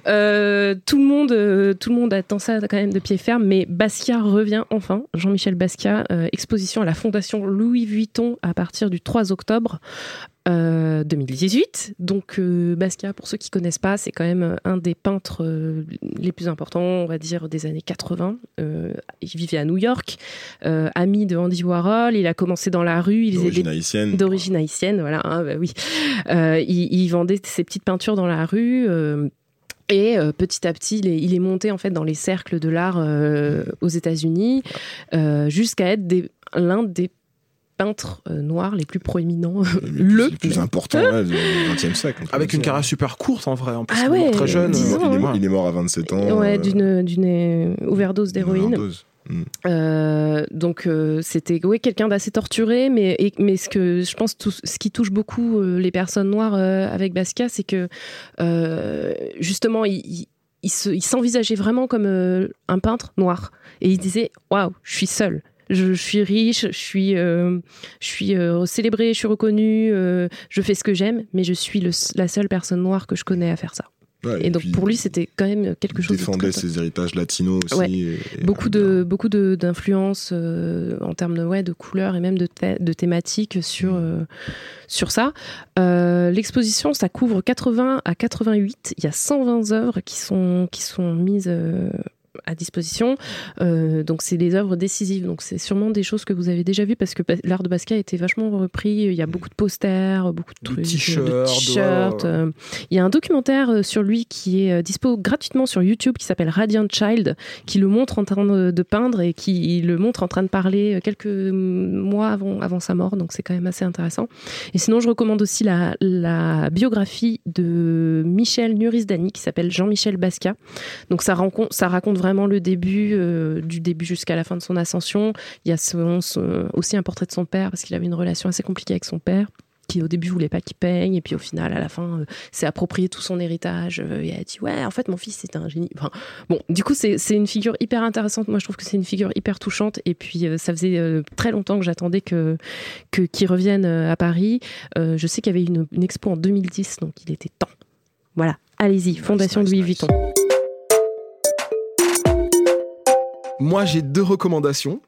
Euh, tout le monde, euh, tout le monde attend ça quand même de pied ferme, mais Basquiat revient enfin. Jean-Michel Basquiat, euh, exposition à la Fondation Louis Vuitton à partir du 3 octobre. Euh, 2018. Donc euh, Basquiat, pour ceux qui connaissent pas, c'est quand même un des peintres euh, les plus importants, on va dire, des années 80. Euh, il vivait à New York, euh, ami de Andy Warhol. Il a commencé dans la rue. D'origine haïtienne. d'origine haïtienne, voilà, hein, bah oui. Euh, il, il vendait ses petites peintures dans la rue. euh, et euh, petit à petit, il est, il est monté en fait dans les cercles de l'art euh, aux États-Unis, euh, jusqu'à être l'un des peintres euh, noirs les plus proéminents. le plus important ouais, du XXe siècle. Avec une carrière super courte en vrai. En plus, Ah il est mort ouais, très jeune. dix ans, il, est hein. mort, il est mort à 27 ans. ouais, euh, d'une overdose d'héroïne. Mm. Euh, donc euh, c'était ouais, quelqu'un d'assez torturé, mais, et- mais ce que je pense tout, ce qui touche beaucoup euh, les personnes noires euh, avec Basquiat, c'est que euh, justement il, il- il se- il s'envisageait vraiment comme euh, un peintre noir et il disait waouh je suis seul. Je, je suis riche, je suis, euh, je suis euh, célébré, je suis reconnu, euh, je fais ce que j'aime, mais je suis le- la seule personne noire que je connais à faire ça. Ouais, et donc pour lui, c'était quand même quelque chose de défendait ses héritages latinos aussi. Ouais. et- et- beaucoup de beaucoup de d'influence euh, en termes de ouais de couleurs et même de, de thématiques sur euh, sur ça. Euh, L'exposition ça couvre 80 à 88. Il y a 120 œuvres qui sont qui sont mises à disposition. Euh, donc c'est des œuvres décisives. Donc c'est sûrement des choses que vous avez déjà vues parce que l'art de Basquiat a été vachement repris. Il y a beaucoup de posters, beaucoup de trucs, t-shirts, de t-shirts. ouais, ouais. euh, Il y a un documentaire euh, sur lui qui est dispo gratuitement sur YouTube qui s'appelle Radiant Child, qui le montre en train de, peindre et qui le montre en train de parler quelques mois avant, avant sa mort. Donc c'est quand même assez intéressant. Et sinon, je recommande aussi la, la biographie de Michel Nurisdani qui s'appelle Jean-Michel Basquiat. Donc ça raconte vraiment le début, euh, du début jusqu'à la fin de son ascension. Il y a son- son- aussi un portrait de son père parce qu'il avait une relation assez compliquée avec son père qui au début voulait pas qu'il peigne et puis au final à la fin euh, s'est approprié tout son héritage euh, et a dit ouais en fait mon fils c'est un génie. Enfin, bon du coup c'est une figure hyper intéressante. Moi je trouve que c'est une figure hyper touchante. Et puis euh, ça faisait très longtemps que j'attendais que que qu'il revienne à Paris. Je sais qu'il y avait une, une expo en 2010 donc il était temps. Voilà. Allez-y Fondation Louis Vuitton Moi, j'ai deux recommandations.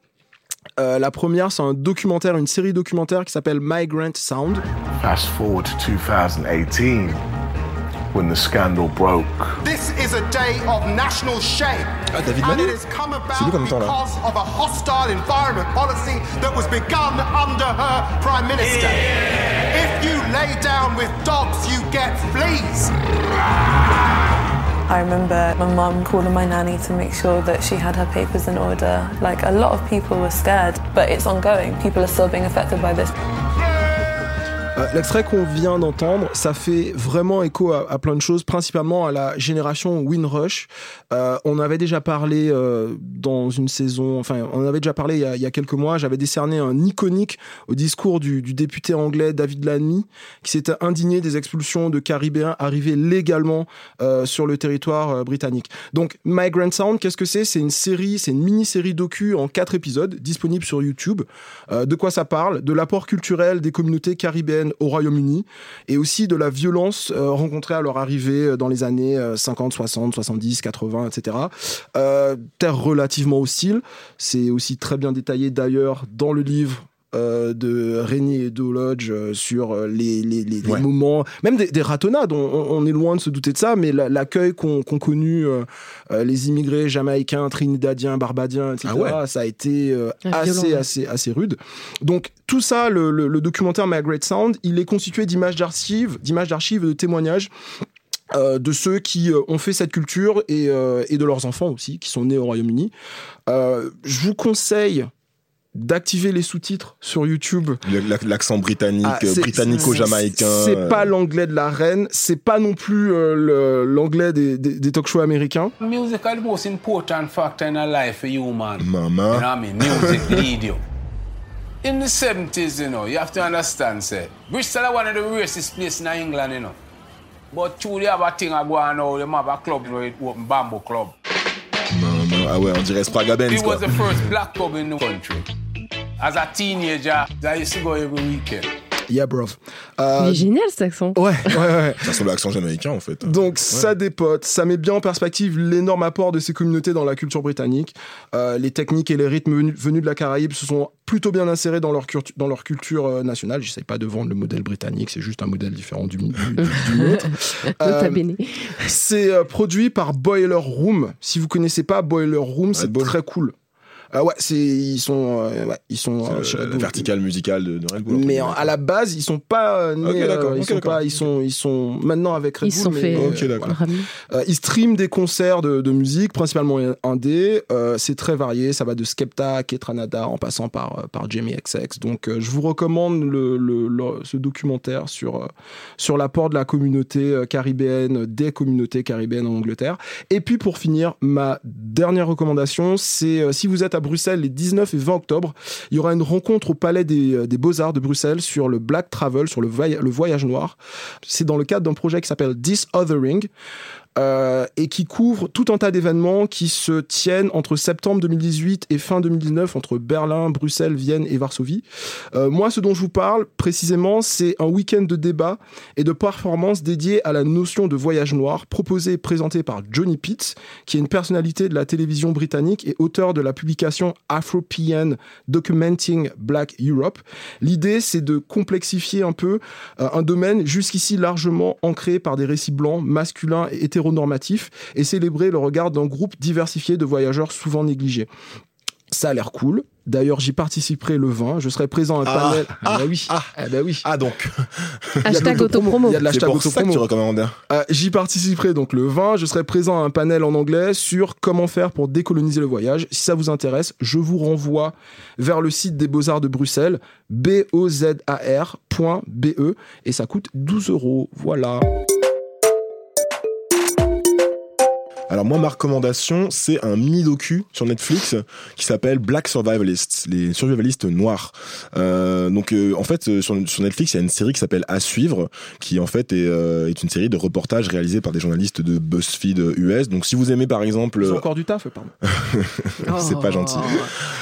Euh, la première, c'est un documentaire, une série documentaire qui s'appelle Migrant Sound. Fast forward to 2018 when the scandal broke. This is a day of national shame. Ah, David and Manet it has come C'est lui about qu'on entend là. because of a hostile environment policy that was begun under her prime minister. If you lay down with dogs, you get fleas. I remember my mum calling my nanny to make sure that she had her papers in order. Like a lot of people were scared, but it's ongoing. People are still being affected by this. Euh, L'extrait qu'on vient d'entendre, ça fait vraiment écho à, plein de choses, principalement à la génération Windrush. Euh, on avait déjà parlé euh, dans une saison, enfin, on avait déjà parlé il y a, quelques mois. J'avais décerné un iconique au discours du, député anglais David Lammy, qui s'était indigné des expulsions de Caribéens arrivés légalement sur le territoire britannique. Donc, Migrant Sound, qu'est-ce que c'est? C'est une série, c'est une mini-série docu en quatre épisodes, disponible sur YouTube. De quoi ça parle? De l'apport culturel des communautés caribéennes au Royaume-Uni et aussi de la violence euh, rencontrée à leur arrivée euh, dans les années euh, 50, 60, 70, 80, etc. Terre relativement hostile. C'est aussi très bien détaillé d'ailleurs dans le livre euh, de Rémi et Lodge euh, sur euh, les, les, les, les Ouais. moments, même des, des ratonnades, on, est loin de se douter de ça, mais la- l'accueil qu'ont qu'ont connu euh, les immigrés jamaïcains, trinidadiens, barbadiens, etc., Ah ouais. ça a été assez, violent, assez, assez rude. Donc tout ça, le, le- le documentaire My Great Sound, il est constitué d'images d'archives, d'images d'archives et de témoignages. euh, de ceux qui euh, ont fait cette culture et, euh, et de leurs enfants aussi, qui sont nés au Royaume-Uni. Euh, je vous conseille d'activer les sous-titres sur YouTube. L'accent britannique, Ah, britannico-jamaïcain. C'est euh, pas l'anglais de la reine, c'est pas non plus euh, l'anglais des, des, des talk shows américains. Music is the most important factor in a life for you, man. Mama. You know what I mean? Music lead you. In the 70s, you know, you have to understand, say, Bristol is one of the racist places in England, you know. But truly have a thing I go on now, them have a club, you know, it open Bamboo Club. Mama. Ah ouais, on dirait Spraga Benz, It quoi. was the first black club in the country. As a teenager, I used to go every weekend. Yeah, bro. il Euh, est génial cet accent ouais, ouais, ouais. Ça ressemble à l'accent jamaïcain, en fait. Donc ça dépote, ça met bien en perspective l'énorme apport de ces communautés dans la culture britannique. Euh, les techniques et les rythmes venus, venus de la Caraïbe se sont plutôt bien insérés dans leur, cultu- dans leur culture euh, nationale. J'essaie pas de vendre le modèle britannique, c'est juste un modèle différent du, du, du- du nôtre. Euh, c'est euh, produit par Boiler Room. Si vous connaissez pas Boiler Room, c'est très cool. Ah ouais, c'est ils sont euh, ouais, ils sont euh, Bull. verticale musicale de, de Red Bull. Mais à la base, ils sont pas euh, nés, euh, ils ok, sont pas, ils sont, ils sont maintenant avec Red Ils Bull. sont mais, fait euh, voilà. Euh, ils streament des concerts de, de musique, principalement indé. Euh, c'est très varié, ça va de Skepta, Ketranada, en passant par, euh, par Jamie XX. Donc, euh, je vous recommande le, le- le- ce documentaire sur, euh, sur l'apport de la communauté euh, caribéenne, des communautés caribéennes en Angleterre. Et puis, pour finir, ma dernière recommandation, c'est euh, si vous êtes à Bruxelles les 19 et 20 octobre, il y aura une rencontre au Palais des, euh, Beaux-Arts de Bruxelles sur le Black Travel, sur le, voy- le voyage noir. C'est dans le cadre d'un projet qui s'appelle This Othering. Euh, et qui couvre tout un tas d'événements qui se tiennent entre septembre 2018 et fin 2019 entre Berlin, Bruxelles, Vienne et Varsovie. Euh, moi, ce dont je vous parle précisément, c'est un week-end de débat et de performance dédié à la notion de voyage noir, proposé et présenté par Johnny Pitts, qui est une personnalité de la télévision britannique et auteur de la publication Afro-PN Documenting Black Europe. L'idée, c'est de complexifier un peu euh, un domaine jusqu'ici largement ancré par des récits blancs, masculins et hétérosexuels hétéronormatif et célébrer le regard d'un groupe diversifié de voyageurs souvent négligés. Ça a l'air cool. D'ailleurs, j'y participerai le 20. Je serai présent à un Ah, panel. ah, bah oui. ah. Eh ben oui. Ah donc. Il y a de Hashtag autopromo. Il y a de l'hashtag pour ça que tu autopromo. recommandes. Euh, J'y participerai donc le 20. Je serai présent à un panel en anglais sur comment faire pour décoloniser le voyage. Si ça vous intéresse, je vous renvoie vers le site des Beaux-Arts de Bruxelles, bozar.be, et ça coûte 12 euros. Voilà. Alors moi, ma recommandation, c'est un mini-docu sur Netflix qui s'appelle Black Survivalists, les survivalistes noirs. Euh, donc euh, en fait, euh, sur, sur Netflix, il y a une série qui s'appelle À suivre, qui en fait est, euh, est une série de reportages réalisés par des journalistes de BuzzFeed US. Donc si vous aimez par exemple... Ont encore du taf, pardon. c'est pas gentil.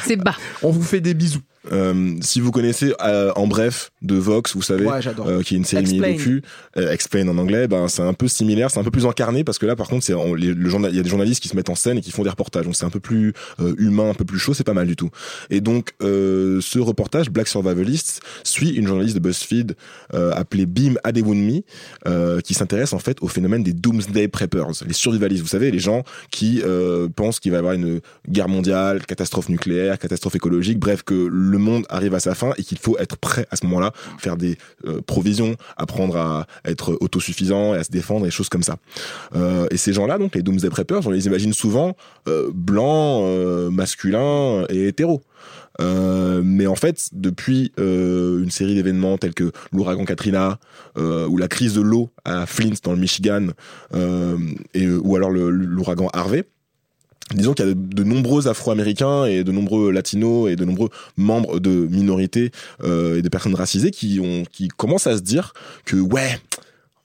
C'est bas. On vous fait des bisous. Euh, si vous connaissez euh, en bref de Vox, vous savez, Ouais, euh, qui est une série Explain. mini-docu, euh, Explain en anglais, ben c'est un peu similaire, c'est un peu plus incarné parce que là, par contre, c'est il y a des journalistes qui se mettent en scène et qui font des reportages, donc c'est un peu plus humain, un peu plus chaud, c'est pas mal du tout. Et donc, ce reportage Black Survivalists suit une journaliste de BuzzFeed appelée Bim Adewunmi, qui s'intéresse en fait au phénomène des Doomsday Preppers, les survivalistes. Vous savez, les gens qui pensent qu'il va y avoir une guerre mondiale, catastrophe nucléaire, catastrophe écologique, bref, que le monde arrive à sa fin et qu'il faut être prêt à ce moment-là, faire des euh, provisions, apprendre à être autosuffisant et à se défendre et choses comme ça. Euh, et ces gens-là, donc les Doomsday Preppers, on les imagine souvent euh, blancs, euh, masculins et hétéros. Euh, mais en fait, depuis euh, une série d'événements tels que l'ouragan Katrina euh, ou la crise de l'eau à Flint dans le Michigan, euh, et, ou alors l'ouragan Harvey, Disons qu'il y a de, nombreux Afro-Américains et de nombreux Latinos et de nombreux membres de minorités euh, et de personnes racisées qui commencent à se dire que ouais,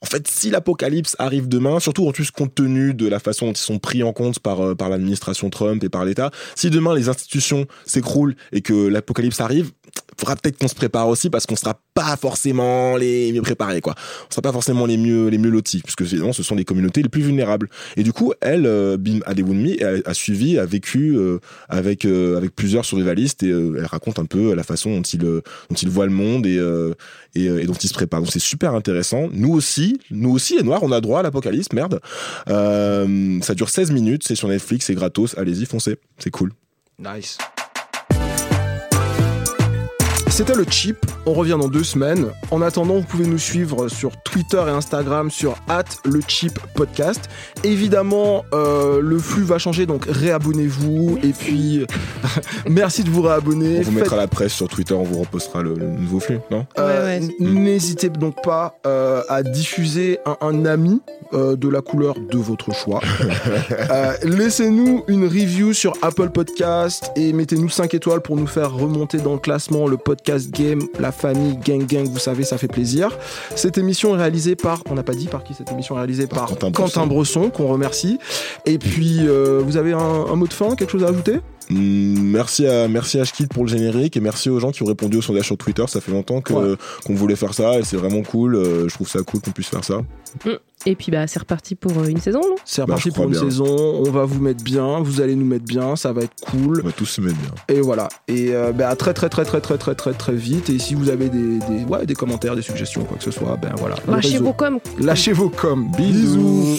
en fait, si l'apocalypse arrive demain, surtout en plus compte tenu de la façon dont ils sont pris en compte par euh, par l'administration Trump et par l'État, si demain les institutions s'écroulent et que l'apocalypse arrive, faudra peut-être qu'on se prépare aussi parce qu'on sera pas forcément les mieux préparés quoi. On sera pas forcément les mieux les mieux lotis puisque évidemment ce sont les communautés les plus vulnérables. Et du coup, elle euh, Bim Adewunmi a, suivi, a vécu euh, avec euh, avec plusieurs survivalistes et euh, elle raconte un peu la façon dont il euh, dont il voit le monde et euh, et, euh, dont il se prépare. Donc c'est super intéressant. Nous aussi, nous aussi les noirs, on a droit à l'apocalypse, merde. Euh, ça dure 16 minutes, c'est sur Netflix, c'est gratos, allez-y, foncez, c'est cool. Nice. C'était le chip. On revient dans deux semaines. En attendant, vous pouvez nous suivre sur Twitter et Instagram sur le chip podcast. Évidemment, euh, le flux va changer, donc réabonnez-vous. Et puis, merci de vous réabonner. On vous Faites- mettra la presse sur Twitter, on vous repostera le, le nouveau flux, non? Euh, n- N'hésitez donc pas euh, à diffuser un, un ami euh, de la couleur de votre choix. Euh, Laissez-nous une review sur Apple Podcast et mettez-nous 5 étoiles pour nous faire remonter dans le classement le podcast game, la famille Gang Gang, vous savez, ça fait plaisir. Cette émission est réalisée par, on n'a pas dit par qui cette émission est réalisée par Quentin Quentin, Bresson. Qu'on remercie. Et puis, euh, vous avez un, un mot de fin, quelque chose à ajouter? Merci à merci à Ashkid pour le générique et merci aux gens qui ont répondu au sondage sur Twitter. Ça fait longtemps que Ouais. qu'on voulait faire ça et c'est vraiment cool. Euh, je trouve ça cool qu'on puisse faire ça. Mm. Et puis bah c'est reparti pour euh, une saison, non? C'est Bah, reparti pour une bien. saison. On va vous mettre bien, vous allez nous mettre bien, ça va être cool. On va tous se mettre bien. Et voilà. Et euh, ben, à très très très très très très très très vite. Et si vous avez des, des, ouais, des commentaires, des suggestions, quoi que ce soit, ben voilà. Lâchez vos coms. Lâchez vos coms. Bisous.